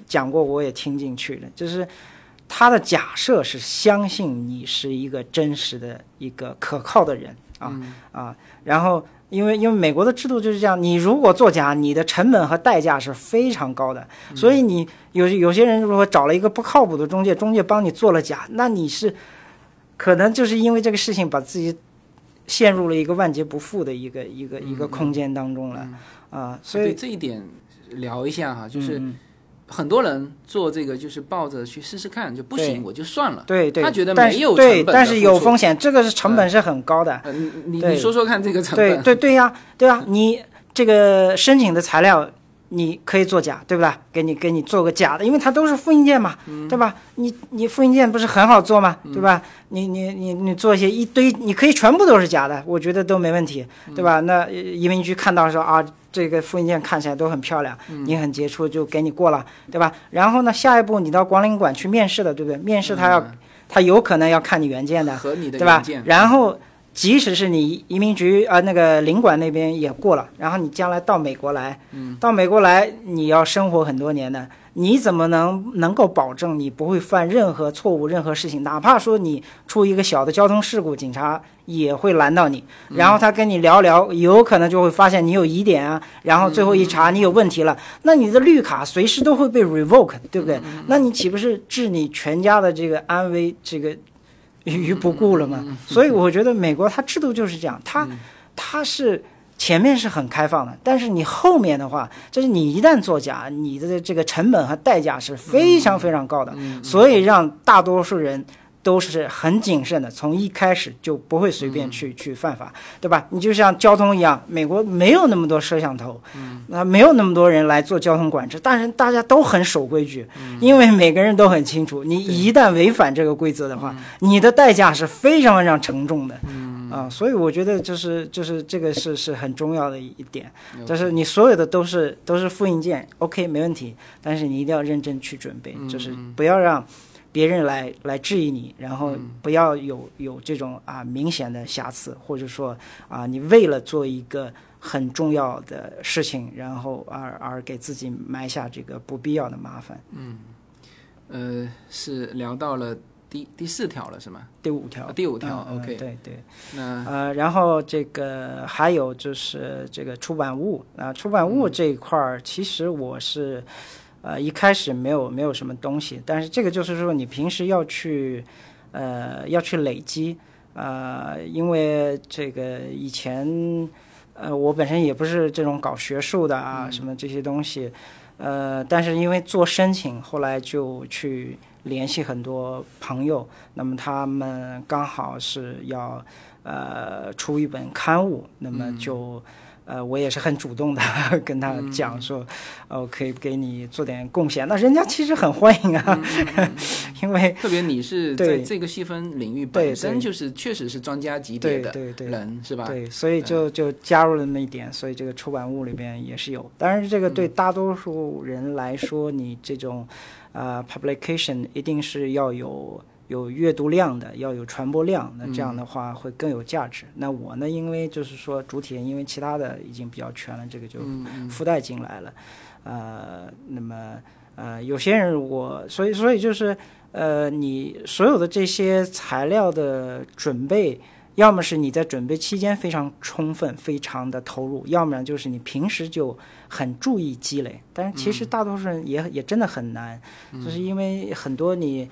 讲过，我也听进去了，就是。他的假设是相信你是一个真实的一个可靠的人啊、啊，然后因为因为美国的制度就是这样，你如果作假，你的成本和代价是非常高的，所以你有有些人如果找了一个不靠谱的中介，中介帮你做了假，那你是可能就是因为这个事情把自己陷入了一个万劫不复的一个一个一个空间当中了。啊，所对以这一点聊一下哈，就是嗯很多人做这个就是抱着去试试看，就不行我就算了。对对，他觉得没有成对，本但是有风险，这个是成本是很高的。呃，你你你说说看这个成本。对对呀、对呀、你这个申请的材料你可以作假，对不对？给你给你做个假的，因为它都是复印件嘛，对吧？你你复印件不是很好做吗？对吧？你你你你做一些一堆，你可以全部都是假的，我觉得都没问题，对吧？那呃移民局看到说啊。这个复印件看起来都很漂亮，你很杰出，就给你过了，对吧？然后呢，下一步你到广领馆去面试的，对不对？面试他要，他有可能要看你原件的，和你的对吧原件？然后，即使是你移民局啊、呃那个领馆那边也过了，然后你将来到美国来，嗯到美国来你要生活很多年的，你怎么能能够保证你不会犯任何错误、任何事情？哪怕说你出一个小的交通事故，警察也会拦到你，嗯然后他跟你聊聊，有可能就会发现你有疑点啊，然后最后一查你有问题了，那你的绿卡随时都会被 revoke，对不对？那你岂不是置你全家的这个安危这个于于不顾了嘛？所以我觉得美国它制度就是这样，它它是前面是很开放的，但是你后面的话，就是你一旦作假，你的这个成本和代价是非常非常高的，所以让大多数人都是很谨慎的，从一开始就不会随便去、去犯法，对吧？你就像交通一样，美国没有那么多摄像头，那、没有那么多人来做交通管制，但是大家都很守规矩，因为每个人都很清楚，你一旦违反这个规则的话，你的代价是非常非常沉重的。啊，所以我觉得就是就是这个是是很重要的一点，就是你所有的都是都是复印件，OK 没问题，但是你一定要认真去准备，就是不要让别人来来质疑你，然后不要有有这种啊明显的瑕疵，或者说啊你为了做一个很重要的事情，然后而而给自己埋下这个不必要的麻烦。嗯呃，是聊到了第第四条了是吗？第五条啊，第五条嗯嗯 OK 对对。那呃，然后这个还有就是这个出版物啊、出版物这一块儿，其实我是呃一开始没有没有什么东西，但是这个就是说你平时要去呃要去累积，呃，因为这个以前呃我本身也不是这种搞学术的啊，什么这些东西，呃，但是因为做申请，后来就去联系很多朋友，那么他们刚好是要呃出一本刊物，那么就。呃，我也是很主动的 [laughs] 跟他讲说，呃，可以给你做点贡献。那人家其实很欢迎啊，[laughs] 因为特别你是在对这个细分领域本身就是确实是专家级别的对对对人是吧？对，所以就就加入了那么一点，所以这个出版物里边也是有。当然，这个对大多数人来说，你这种呃 publication 一定是要有有阅读量的，要有传播量，那这样的话会更有价值。那我呢，因为就是说主体，因为其他的已经比较全了，这个就附带进来了。呃，那么呃，有些人我所以所以就是呃，你所有的这些材料的准备。要么是你在准备期间非常充分、非常的投入，要么就是你平时就很注意积累。但是其实大多数人也、也真的很难，就是因为很多你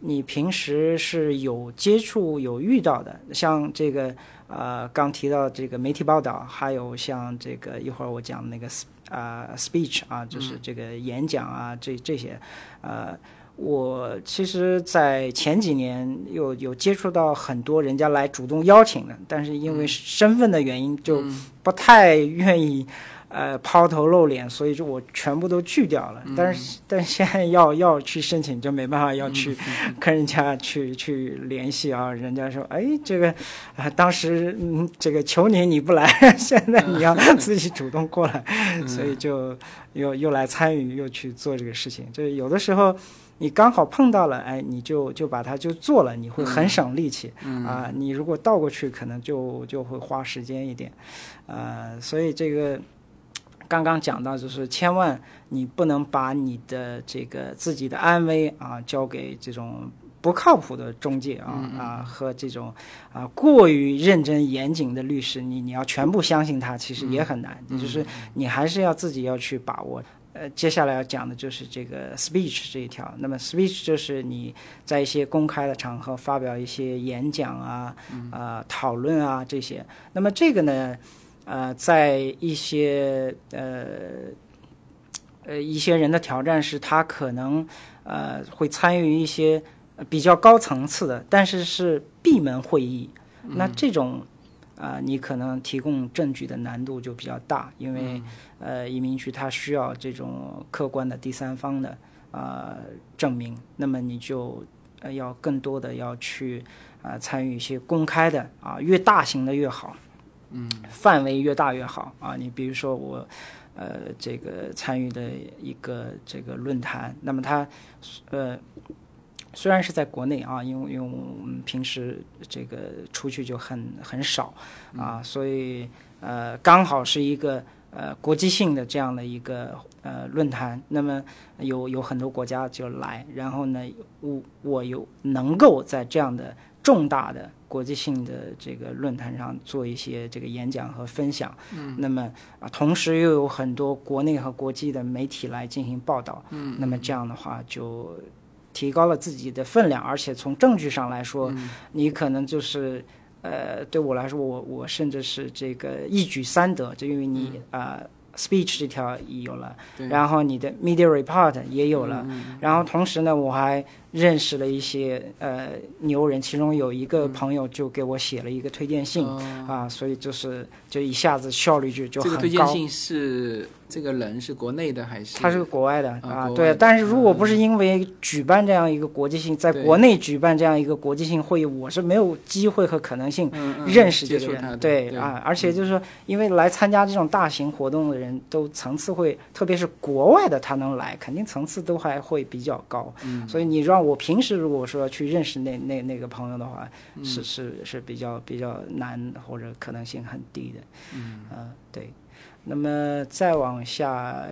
你平时是有接触、有遇到的，像这个呃刚提到这个媒体报道，还有像这个一会儿我讲那个啊、speech 啊，就是这个演讲啊，这这些呃。我其实，在前几年有有接触到很多人家来主动邀请的，但是因为身份的原因，就不太愿意呃抛头露脸，所以就我全部都拒掉了。但是但是现在要要去申请，就没办法要去跟人家去去联系啊。人家说，哎，这个啊、当时嗯，这个求你你不来，[laughs] 现在你要自己主动过来，所以就又又来参与，又去做这个事情。就是有的时候。你刚好碰到了，哎，你就就把它就做了，你会很省力气、啊。你如果倒过去，可能就就会花时间一点，呃，所以这个刚刚讲到，就是千万你不能把你的这个自己的安危啊交给这种不靠谱的中介啊、啊和这种啊过于认真严谨的律师，你你要全部相信他，其实也很难。就是你还是要自己要去把握。呃，接下来要讲的就是这个 speech 这一条。那么 speech 就是你在一些公开的场合发表一些演讲啊、啊、讨论啊这些。那么这个呢，呃，在一些呃呃一些人的挑战是，他可能呃会参与一些呃比较高层次的，但是是闭门会议。那这种啊、你可能提供证据的难度就比较大，因为、呃，移民局它需要这种客观的第三方的啊、证明，那么你就呃要更多的要去啊、参与一些公开的啊，越大型的越好，嗯，范围越大越好啊。你比如说我呃这个参与的一个这个论坛，那么它呃。虽然是在国内啊，因为因为我们平时这个出去就很很少啊，所以呃刚好是一个呃国际性的这样的一个呃论坛，那么有有很多国家就来，然后呢，我我有能够在这样的重大的国际性的这个论坛上做一些这个演讲和分享，嗯，那么啊，同时又有很多国内和国际的媒体来进行报道，嗯，那么这样的话就。提高了自己的分量，而且从证据上来说，你可能就是，呃，对我来说，我我甚至是这个一举三得，就因为你啊、speech 这条有了，然后你的 media report 也有了，嗯然后同时呢，我还认识了一些呃牛人，其中有一个朋友就给我写了一个推荐信、哦。啊，所以就是就一下子效率就就这个很高。推荐信是这个人是国内的还是？他是国外的啊，对。但是如果不是因为举办这样一个国际性，在国内举办这样一个国际性会议，我是没有机会和可能性认识这个人，对啊，而且就是说，因为来参加这种大型活动的人都层次会，特别是国外的他能来，肯定层次都还会比较高。嗯所以你让我平时如果说去认识那那那个朋友的话，嗯是是是比较比较难或者可能性很低的。嗯，嗯、对。那么再往下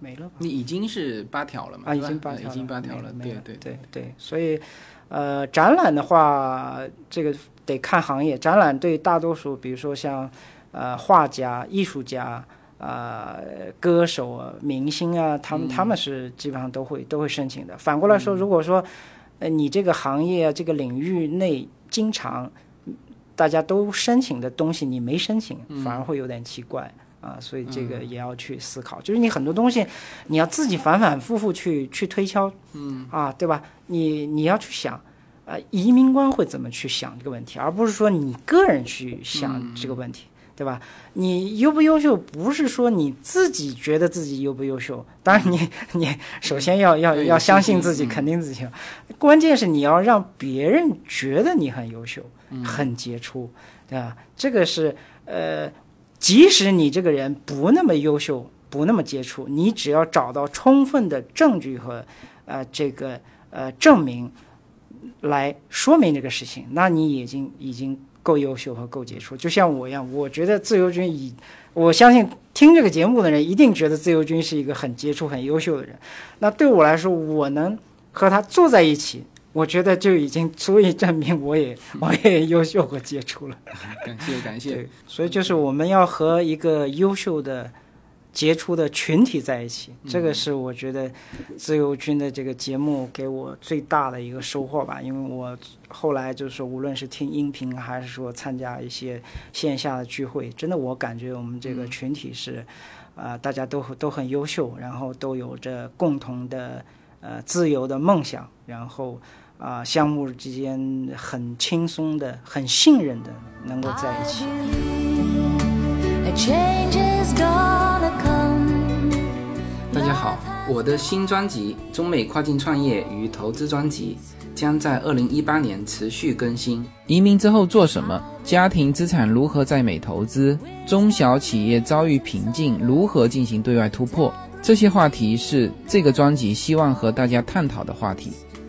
没了吧？你已经是八条了嘛？啊，已经八条了，已经八条了，对对对对，所以，呃，展览的话，这个得看行业。展览对大多数，比如说像呃画家、艺术家、呃歌手啊、明星啊，他们、他们是基本上都会都会申请的。反过来说，如果说呃你这个行业啊这个领域内经常大家都申请的东西，你没申请，反而会有点奇怪。啊，所以这个也要去思考，就是你很多东西，你要自己反反复复去去推敲，嗯，啊，对吧？你你要去想，呃，移民官会怎么去想这个问题，而不是说你个人去想这个问题，对吧？你优不优秀，不是说你自己觉得自己优不优秀，当然你你首先要要要相信自己，嗯肯定自己，关键是你要让别人觉得你很优秀，很杰出，对吧？这个是呃。即使你这个人不那么优秀，不那么杰出，你只要找到充分的证据和呃这个呃证明来说明这个事情，那你已经已经够优秀和够杰出。就像我一样，我觉得自由军已我相信听这个节目的人一定觉得自由军是一个很杰出、很优秀的人。那对我来说，我能和他坐在一起。我觉得就已经足以证明我也 [laughs] 我也优秀和杰出了。感谢感谢，所以就是我们要和一个优秀的、杰出的群体在一起，这个是我觉得自由军的这个节目给我最大的一个收获吧。因为我后来就是无论是听音频，还是说参加一些线下的聚会，真的我感觉我们这个群体是，啊、大家都都很优秀，然后都有着共同的呃自由的梦想，然后。啊、相互之间很轻松的、很信任的，能够在一起。A change is gonna come. 大家好，我的新专辑《中美跨境创业与投资专辑》将在二零一八年持续更新。移民之后做什么？家庭资产如何在美投资？中小企业遭遇瓶颈，如何进行对外突破？这些话题是这个专辑希望和大家探讨的话题。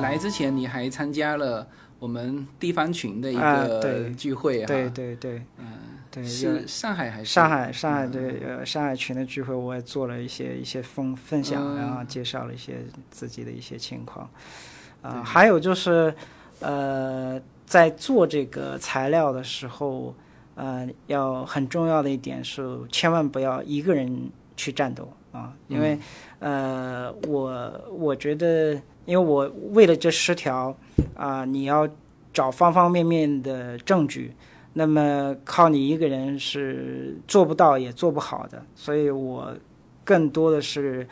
来之前，你还参加了我们地方群的一啊个对。聚会啊、对对对，嗯，对，是上海还是？上海上海对呃上海群的聚会，我也做了一些一些分分享，嗯。然后介绍了一些自己的一些情况，啊、对。还有就是呃在做这个材料的时候，呃要很重要的一点是，千万不要一个人去战斗啊，因为、呃我我觉得，因为我为了这十条啊、你要找方方面面的证据。那么靠你一个人是做不到也做不好的，所以我更多的是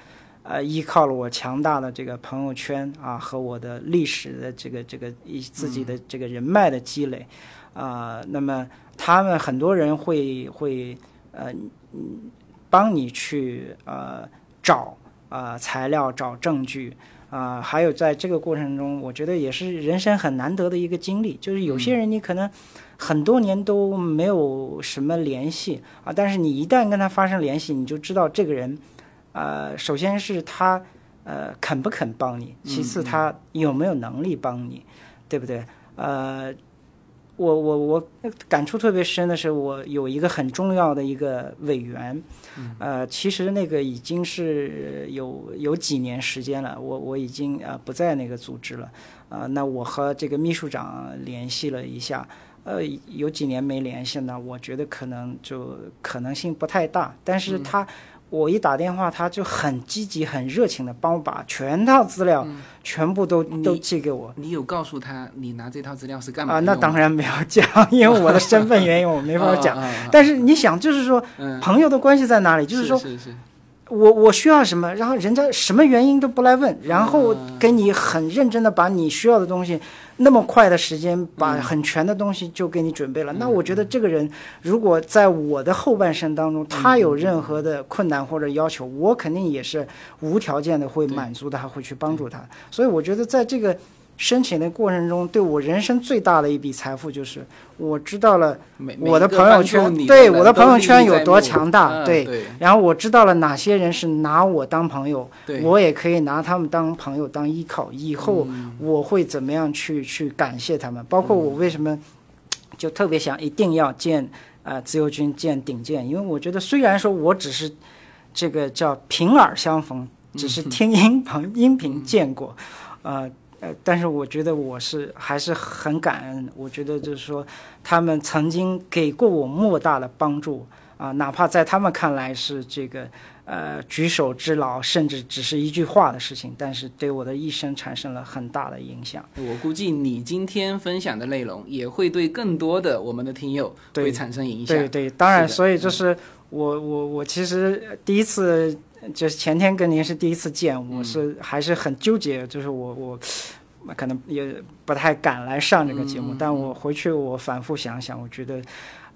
呃依靠了我强大的这个朋友圈啊和我的历史的这个这个一自己的这个人脉的积累啊、那么他们很多人会会呃嗯帮你去呃找啊、材料找证据。啊、还有在这个过程中，我觉得也是人生很难得的一个经历。就是有些人你可能很多年都没有什么联系啊，但是你一旦跟他发生联系，你就知道这个人，呃，首先是他呃肯不肯帮你，其次他有没有能力帮你，对不对？呃，我我我感触特别深的是，我有一个很重要的一个委员，呃，其实那个已经是有有几年时间了，我我已经呃不在那个组织了，啊、那我和这个秘书长联系了一下，呃，有几年没联系呢，我觉得可能就可能性不太大，但是他。我一打电话，他就很积极、很热情的帮我把全套资料全部都、你都寄给我。你有告诉他你拿这套资料是干嘛啊，那当然没有讲，[laughs] 因为我的身份原因，我没法讲。[laughs] 但是你想，就是说，嗯，朋友的关系在哪里？就是说是是我我需要什么，然后人家什么原因都不来问，然后嗯给你很认真的把你需要的东西，那么快的时间把嗯很全的东西就给你准备了。那我觉得这个人如果在我的后半生当中，他有任何的困难或者要求，我肯定也是无条件的会满足他，会去帮助他。所以我觉得在这个申请的过程中，对我人生最大的一笔财富就是我知道了。我的朋友圈对我的朋友圈有多强大对然后我知道了哪些人是拿我当朋友，我也可以拿他们当朋友当依靠。以后嗯我会怎么样去去感谢他们？包括我为什么就特别想一定要见呃自由军见顶建，因为我觉得虽然说我只是这个叫平耳相逢，只是 [laughs] 听音旁音频见过，呃。呃，但是我觉得我是还是很感恩。我觉得就是说，他们曾经给过我莫大的帮助啊、哪怕在他们看来是这个呃举手之劳，甚至只是一句话的事情，但是对我的一生产生了很大的影响。我估计你今天分享的内容也会对更多的我们的听友会产生影响。对对，当然，所以就是我我我其实第一次就是前天跟您是第一次见，我是还是很纠结，就是我我可能也不太敢来上这个节目，但我回去我反复想想，我觉得。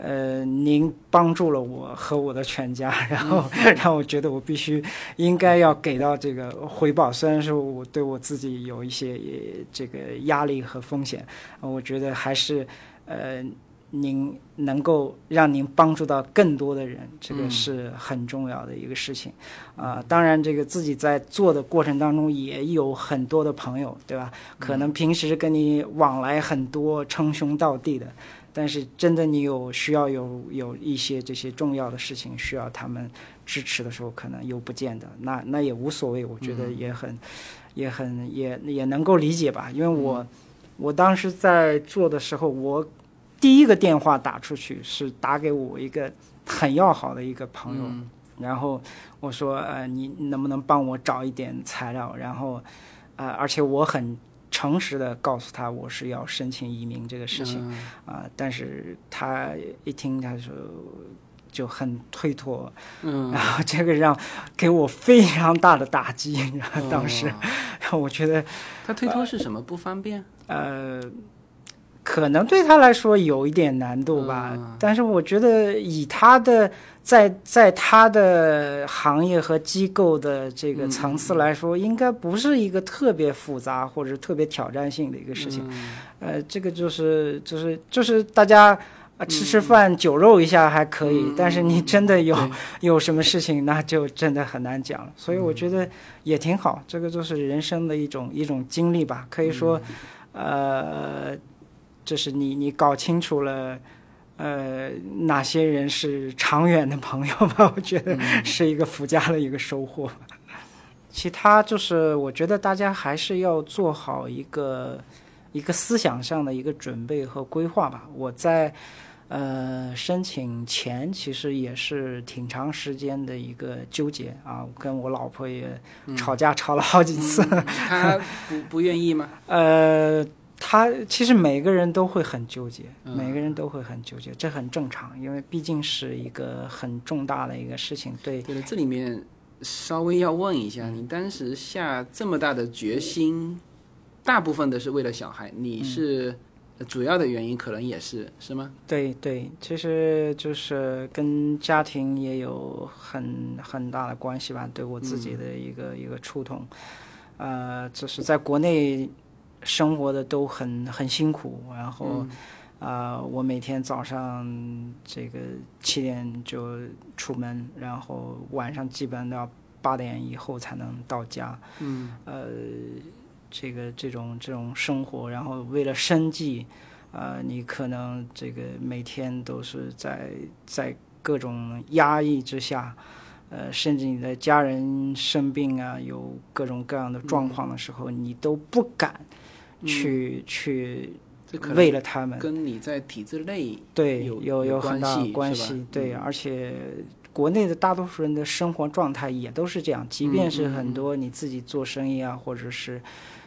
呃，您帮助了我和我的全家，[laughs] 然后让我觉得我必须应该要给到这个回报。虽然说我对我自己有一些呃这个压力和风险，呃我觉得还是呃您能够让您帮助到更多的人，这个嗯。是很重要的一个事情。啊、当然，这个自己在做的过程当中也有很多的朋友，对吧？可能平时跟你往来很多，称兄道弟的，但是真的你有需要有有一些这些重要的事情需要他们支持的时候，可能又不见得，那那也无所谓，我觉得也很、也很也也能够理解吧，因为我、我当时在做的时候，我第一个电话打出去是打给我一个很要好的一个朋友，嗯然后我说呃你能不能帮我找一点材料，然后呃而且我很诚实的告诉他我是要申请移民这个事情。嗯啊、但是他一听他说就很推脱，嗯，[laughs] 然后这个让给我非常大的打击，然后当时哦 [laughs] 我觉得他推脱是什么？不方便？呃，可能对他来说有一点难度吧，嗯但是我觉得以他的在在他的行业和机构的这个嗯层次来说，应该不是一个特别复杂或者特别挑战性的一个事情。嗯呃，这个就是就是就是大家。啊，吃吃饭、酒肉一下还可以，嗯但是你真的有对有什么事情，那就真的很难讲了。所以嗯我觉得也挺好，这个就是人生的一种一种经历吧。可以说，嗯呃，就是你你搞清楚了，呃，哪些人是长远的朋友吧？我觉得嗯是一个附加的一个收获。其他就是我觉得大家还是要做好一个一个思想上的一个准备和规划吧。我在呃申请前其实也是挺长时间的一个纠结啊，跟我老婆也吵架吵了好几次。嗯 [laughs] 他不不愿意吗？呃，他其实每个人都会很纠结，嗯每个人都会很纠结，这很正常，因为毕竟是一个很重大的一个事情。对，对了，这里面稍微要问一下，你当时下这么大的决心，大部分的是为了小孩，你是主要的原因可能也是是吗？对对，其实就是跟家庭也有很很大的关系吧，对我自己的一个、一个触动。呃，就是在国内生活的都很很辛苦，然后。啊、我每天早上这个七点就出门，然后晚上基本都要八点以后才能到家。嗯呃，这个这种这种生活，然后为了生计，啊、你可能这个每天都是在在各种压抑之下，呃，甚至你的家人生病啊，有各种各样的状况的时候，你都不敢去、去为了他们，跟你在体制内对，有有有很大关系对，嗯。而且国内的大多数人的生活状态也都是这样，即便是很多你自己做生意啊，或者是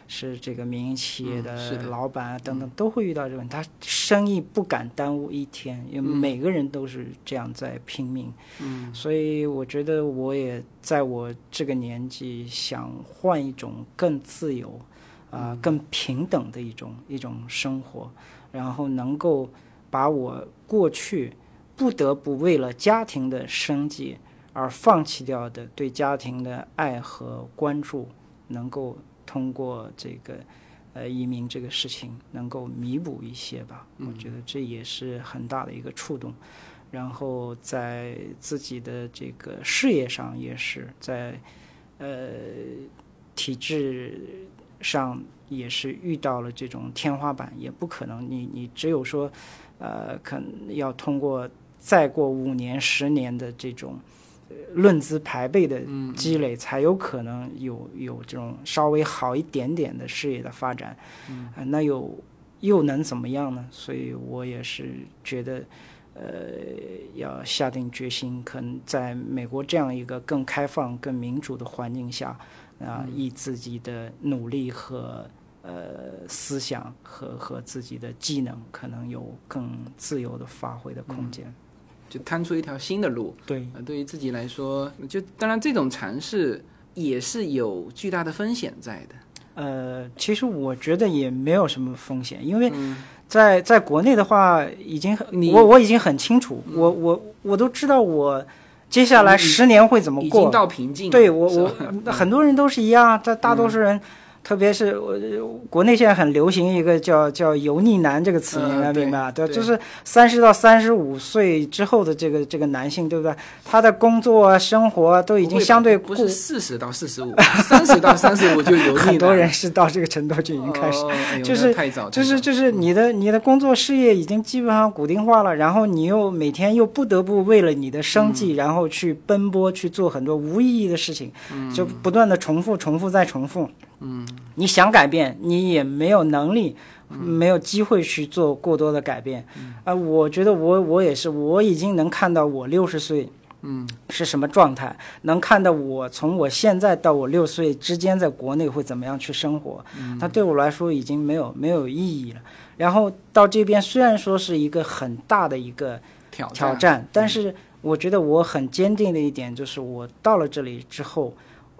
是这个民营企业的老板啊等等，都会遇到这个问题。他生意不敢耽误一天，因为嗯。每个人都是这样在拼命。嗯。所以我觉得我也在我这个年纪想换一种更自由，啊、更平等的一种一种生活，然后能够把我过去不得不为了家庭的生计而放弃掉的对家庭的爱和关注，能够通过这个呃移民这个事情能够弥补一些吧。我觉得这也是很大的一个触动。然后在自己的这个事业上也是在呃体制上也是遇到了这种天花板，也不可能你你只有说呃可能要通过再过五年十年的这种。呃论资排辈的积累，才有可能有有这种稍微好一点点的事业的发展。嗯、那又又能怎么样呢？所以我也是觉得，呃，要下定决心，可能在美国这样一个更开放、更民主的环境下，啊、以自己的努力和呃思想和和自己的技能，可能有更自由的发挥的空间。就摊出一条新的路。对，呃，对于自己来说，就当然这种尝试也是有巨大的风险在的。呃，其实我觉得也没有什么风险，因为在在国内的话，已经很你我我已经很清楚，我我我都知道我接下来十年会怎么已经过。到瓶颈。对我我很多人都是一样，大大多数人，特别是我国内现在很流行一个叫叫油腻男这个词，嗯你应该明白吧？对对。就是三十到三十五岁之后的这个这个男性，对不对？他的工作啊、生活啊都已经相对固不是四十到四十五，三十到三十五就油腻了 [laughs] 很多人是到这个程度就已经开始就是太早，就是就是你的你的工作事业已经基本上固定化了，然后你又每天又不得不为了你的生计，嗯。然后去奔波去做很多无意义的事情，就不断的重复、重复再重复。嗯，你想改变，你也没有能力。没有机会去做过多的改变，啊、我觉得我我也是，我已经能看到我六十岁，嗯，是什么状态，能看到我从我现在到我六岁之间在国内会怎么样去生活，它对我来说已经没有没有意义了。然后到这边虽然说是一个很大的一个挑挑战，但是我觉得我很坚定的一点就是，我到了这里之后，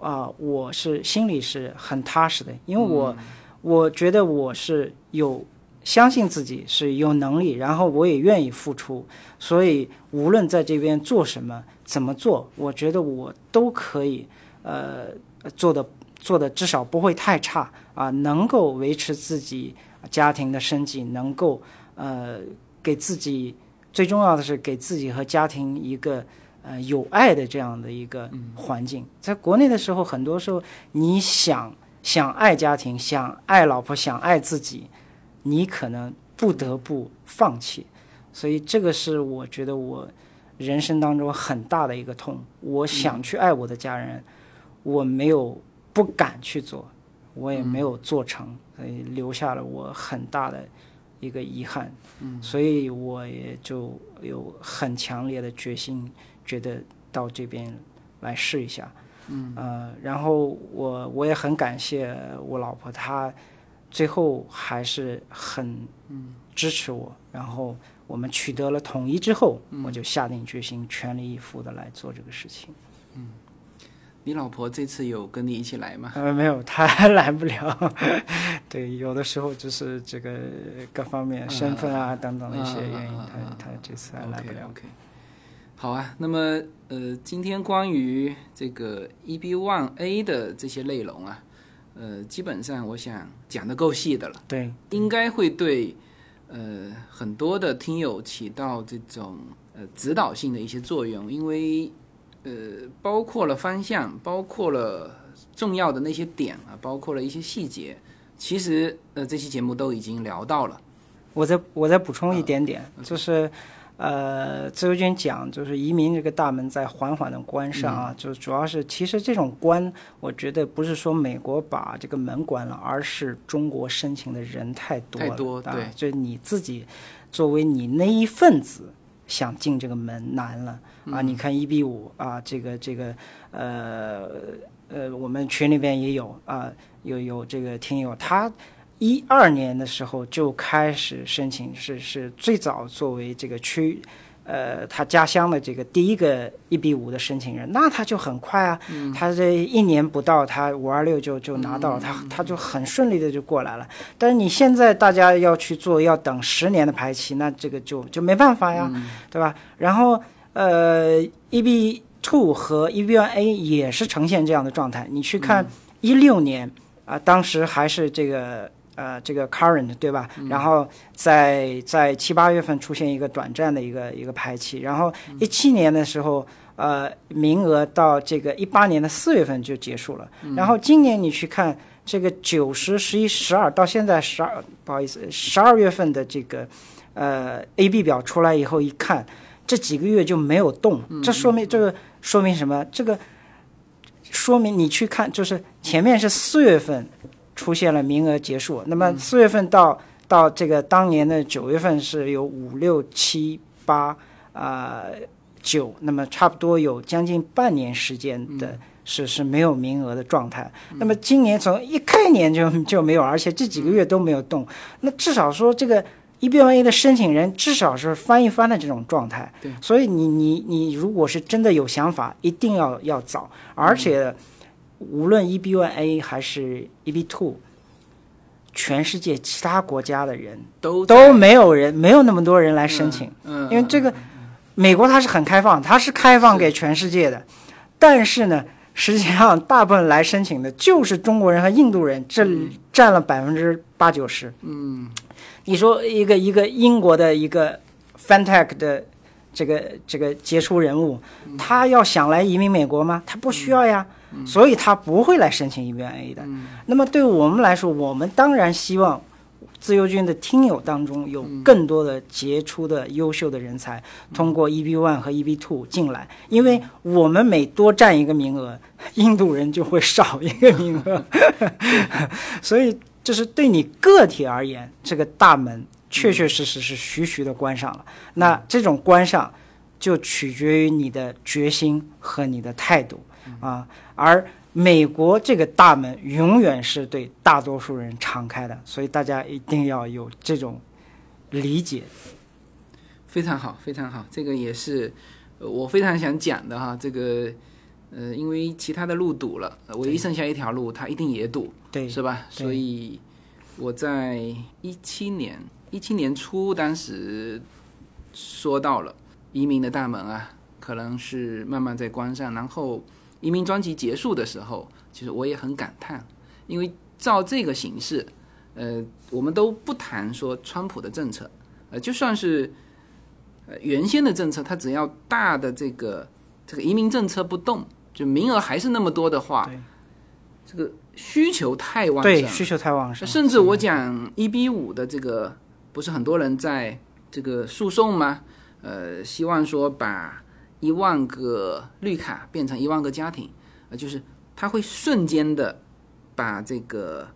啊、我是心里是很踏实的，因为我、我觉得我是有相信自己是有能力，然后我也愿意付出，所以无论在这边做什么、怎么做，我觉得我都可以，呃，做的做的至少不会太差啊，能够维持自己家庭的生计，能够呃给自己最重要的是给自己和家庭一个呃有爱的这样的一个环境。在国内的时候，很多时候你想想爱家庭，想爱老婆，想爱自己，你可能不得不放弃。所以这个是我觉得我人生当中很大的一个痛。我想去爱我的家人，我没有不敢去做，我也没有做成，所以留下了我很大的一个遗憾。嗯，所以我也就有很强烈的决心，觉得到这边来试一下。嗯，呃，然后我我也很感谢我老婆，她最后还是很支持我，然后我们取得了统一之后，我就下定决心全力以赴的来做这个事情。嗯你老婆这次有跟你一起来吗？呃，没有，她来不了。[laughs] 对，有的时候就是这个各方面身份啊等等的一些原因，她她这次还来不了。好啊，那么呃，今天关于这个 EB One A 的这些内容啊，呃，基本上我想讲的够细的了，对，应该会对呃很多的听友起到这种呃指导性的一些作用，因为呃，包括了方向，包括了重要的那些点啊，包括了一些细节，其实呃这期节目都已经聊到了。我再我再补充一点点，就是，呃，自由军讲就是移民这个大门在缓缓的关上啊，就主要是其实这种关，我觉得不是说美国把这个门关了，而是中国申请的人太多了，太多啊对就你自己作为你那一份子想进这个门难了啊！你看一比五啊，这个这个呃呃，我们群里边也有啊，有有这个听友他。一二年的时候就开始申请，是是最早作为这个区，呃，他家乡的这个第一个一比五的申请人，那他就很快啊，他这一年不到，他五二六就就拿到了，他他就很顺利的就过来了。但是你现在大家要去做，要等十年的排期，那这个就就没办法呀，对吧？然后呃，E B two 和 E B one A 也是呈现这样的状态。你去看一六年啊、当时还是这个。呃，这个 current 对吧？然后在在七八月份出现一个短暂的一个一个排期，然后一七年的时候，呃，名额到这个一八年的四月份就结束了。然后今年你去看这个九十、十一、十二，到现在十二，不好意思，十二月份的这个呃 A B 表出来以后一看，这几个月就没有动，这说明这个说明什么？这个说明你去看，就是前面是四月份。出现了名额结束，那么四月份到、到这个当年的九月份是有五六七八啊九，那么差不多有将近半年时间的是、是没有名额的状态。那么今年从一开年就 [laughs] 就没有，而且这几个月都没有动，那至少说这个 E EB1A 的申请人至少是翻一番的这种状态。对，所以你你你如果是真的有想法，一定要要早，而且。无论 EB1A 还是 EB2，全世界其他国家的人都都没有人，没有那么多人来申请，嗯，因为这个美国它是很开放，它是开放给全世界的，但是呢，实际上大部分来申请的就是中国人和印度人，这占了百分之八九十。嗯，你说一个一个英国的一个 Fantech 的这个这个杰出人物，他要想来移民美国吗？他不需要呀。所以他不会来申请 EB1A 的。那么对我们来说，我们当然希望自由军的听友当中有更多的杰出的、优秀的人才通过 EB One 和 EB Two 进来，因为我们每多占一个名额，印度人就会少一个名额，[laughs] 所以这是对你个体而言，这个大门确确实实是徐徐的关上了。那这种关上，就取决于你的决心和你的态度啊。而美国这个大门永远是对大多数人敞开的，所以大家一定要有这种理解。非常好，非常好，这个也是呃我非常想讲的哈。这个呃，因为其他的路堵了，呃唯一剩下一条路，它一定也堵，对，是吧？所以我在一七年一七年初，当时说到了移民的大门啊，可能是慢慢在关上。然后移民专辑结束的时候，其实我也很感叹，因为照这个形式，呃，我们都不谈说川普的政策，呃，就算是呃原先的政策，它只要大的这个这个移民政策不动，就名额还是那么多的话，这个需求太旺盛了，对需求太旺盛，甚至我讲一比五的这个，不是很多人在这个诉讼吗？呃，希望说把一万个绿卡变成一万个家庭，呃，就是它会瞬间的把这个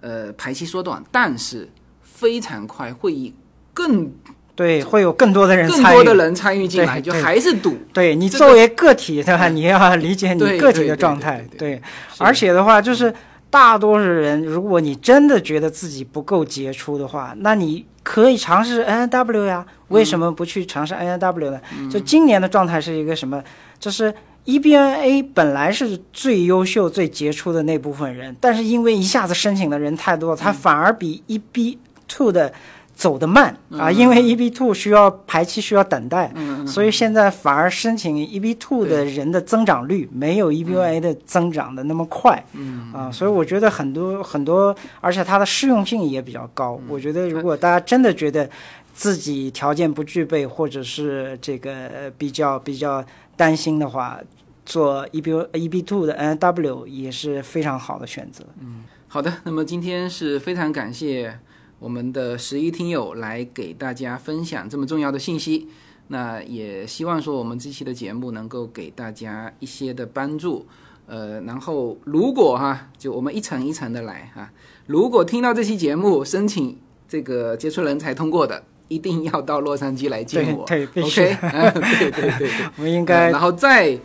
呃排期缩短，但是非常快会以更对会有更多的人更参与，多的人参与进来，就还是赌。对你作为个体，对吧？你要理解你个体的状态，对对。而且的话，就是大多数人，如果你真的觉得自己不够杰出的话，那你可以尝试 N N W 呀。为什么不去尝试 N N W 呢？就今年的状态是一个什么？就是 E B N A 本来是最优秀、最杰出的那部分人，但是因为一下子申请的人太多，他反而比 E B Two 的走得慢啊，因为 E B Two 需要排期需要等待，所以现在反而申请 E B Two 的人的增长率没有 E B A 的增长的那么快，啊，所以我觉得很多很多，而且它的适用性也比较高。我觉得如果大家真的觉得自己条件不具备，或者是这个呃比较比较担心的话，做 EB EB Two 的 NW 也是非常好的选择。嗯好的，那么今天是非常感谢我们的十一听友来给大家分享这么重要的信息。那也希望说我们这期的节目能够给大家一些的帮助。呃，然后如果哈，就我们一层一层的来哈。如果听到这期节目申请这个接触人才通过的，一定要到洛杉矶来见我。对 OK，嗯对对对对。[laughs] 我们应该然后再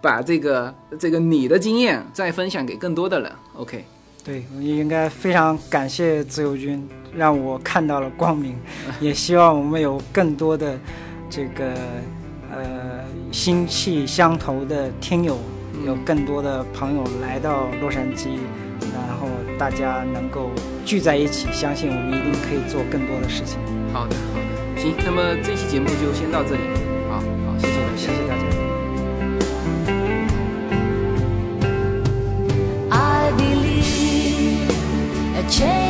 把这个这个你的经验再分享给更多的人。OK，对，我应该非常感谢自由军，让我看到了光明，[laughs] 也希望我们有更多的这个呃心气相投的听友，有更多的朋友来到洛杉矶，然后大家能够聚在一起，相信我们一定可以做更多的事情。好的好的，行，那么这期节目就先到这里。change.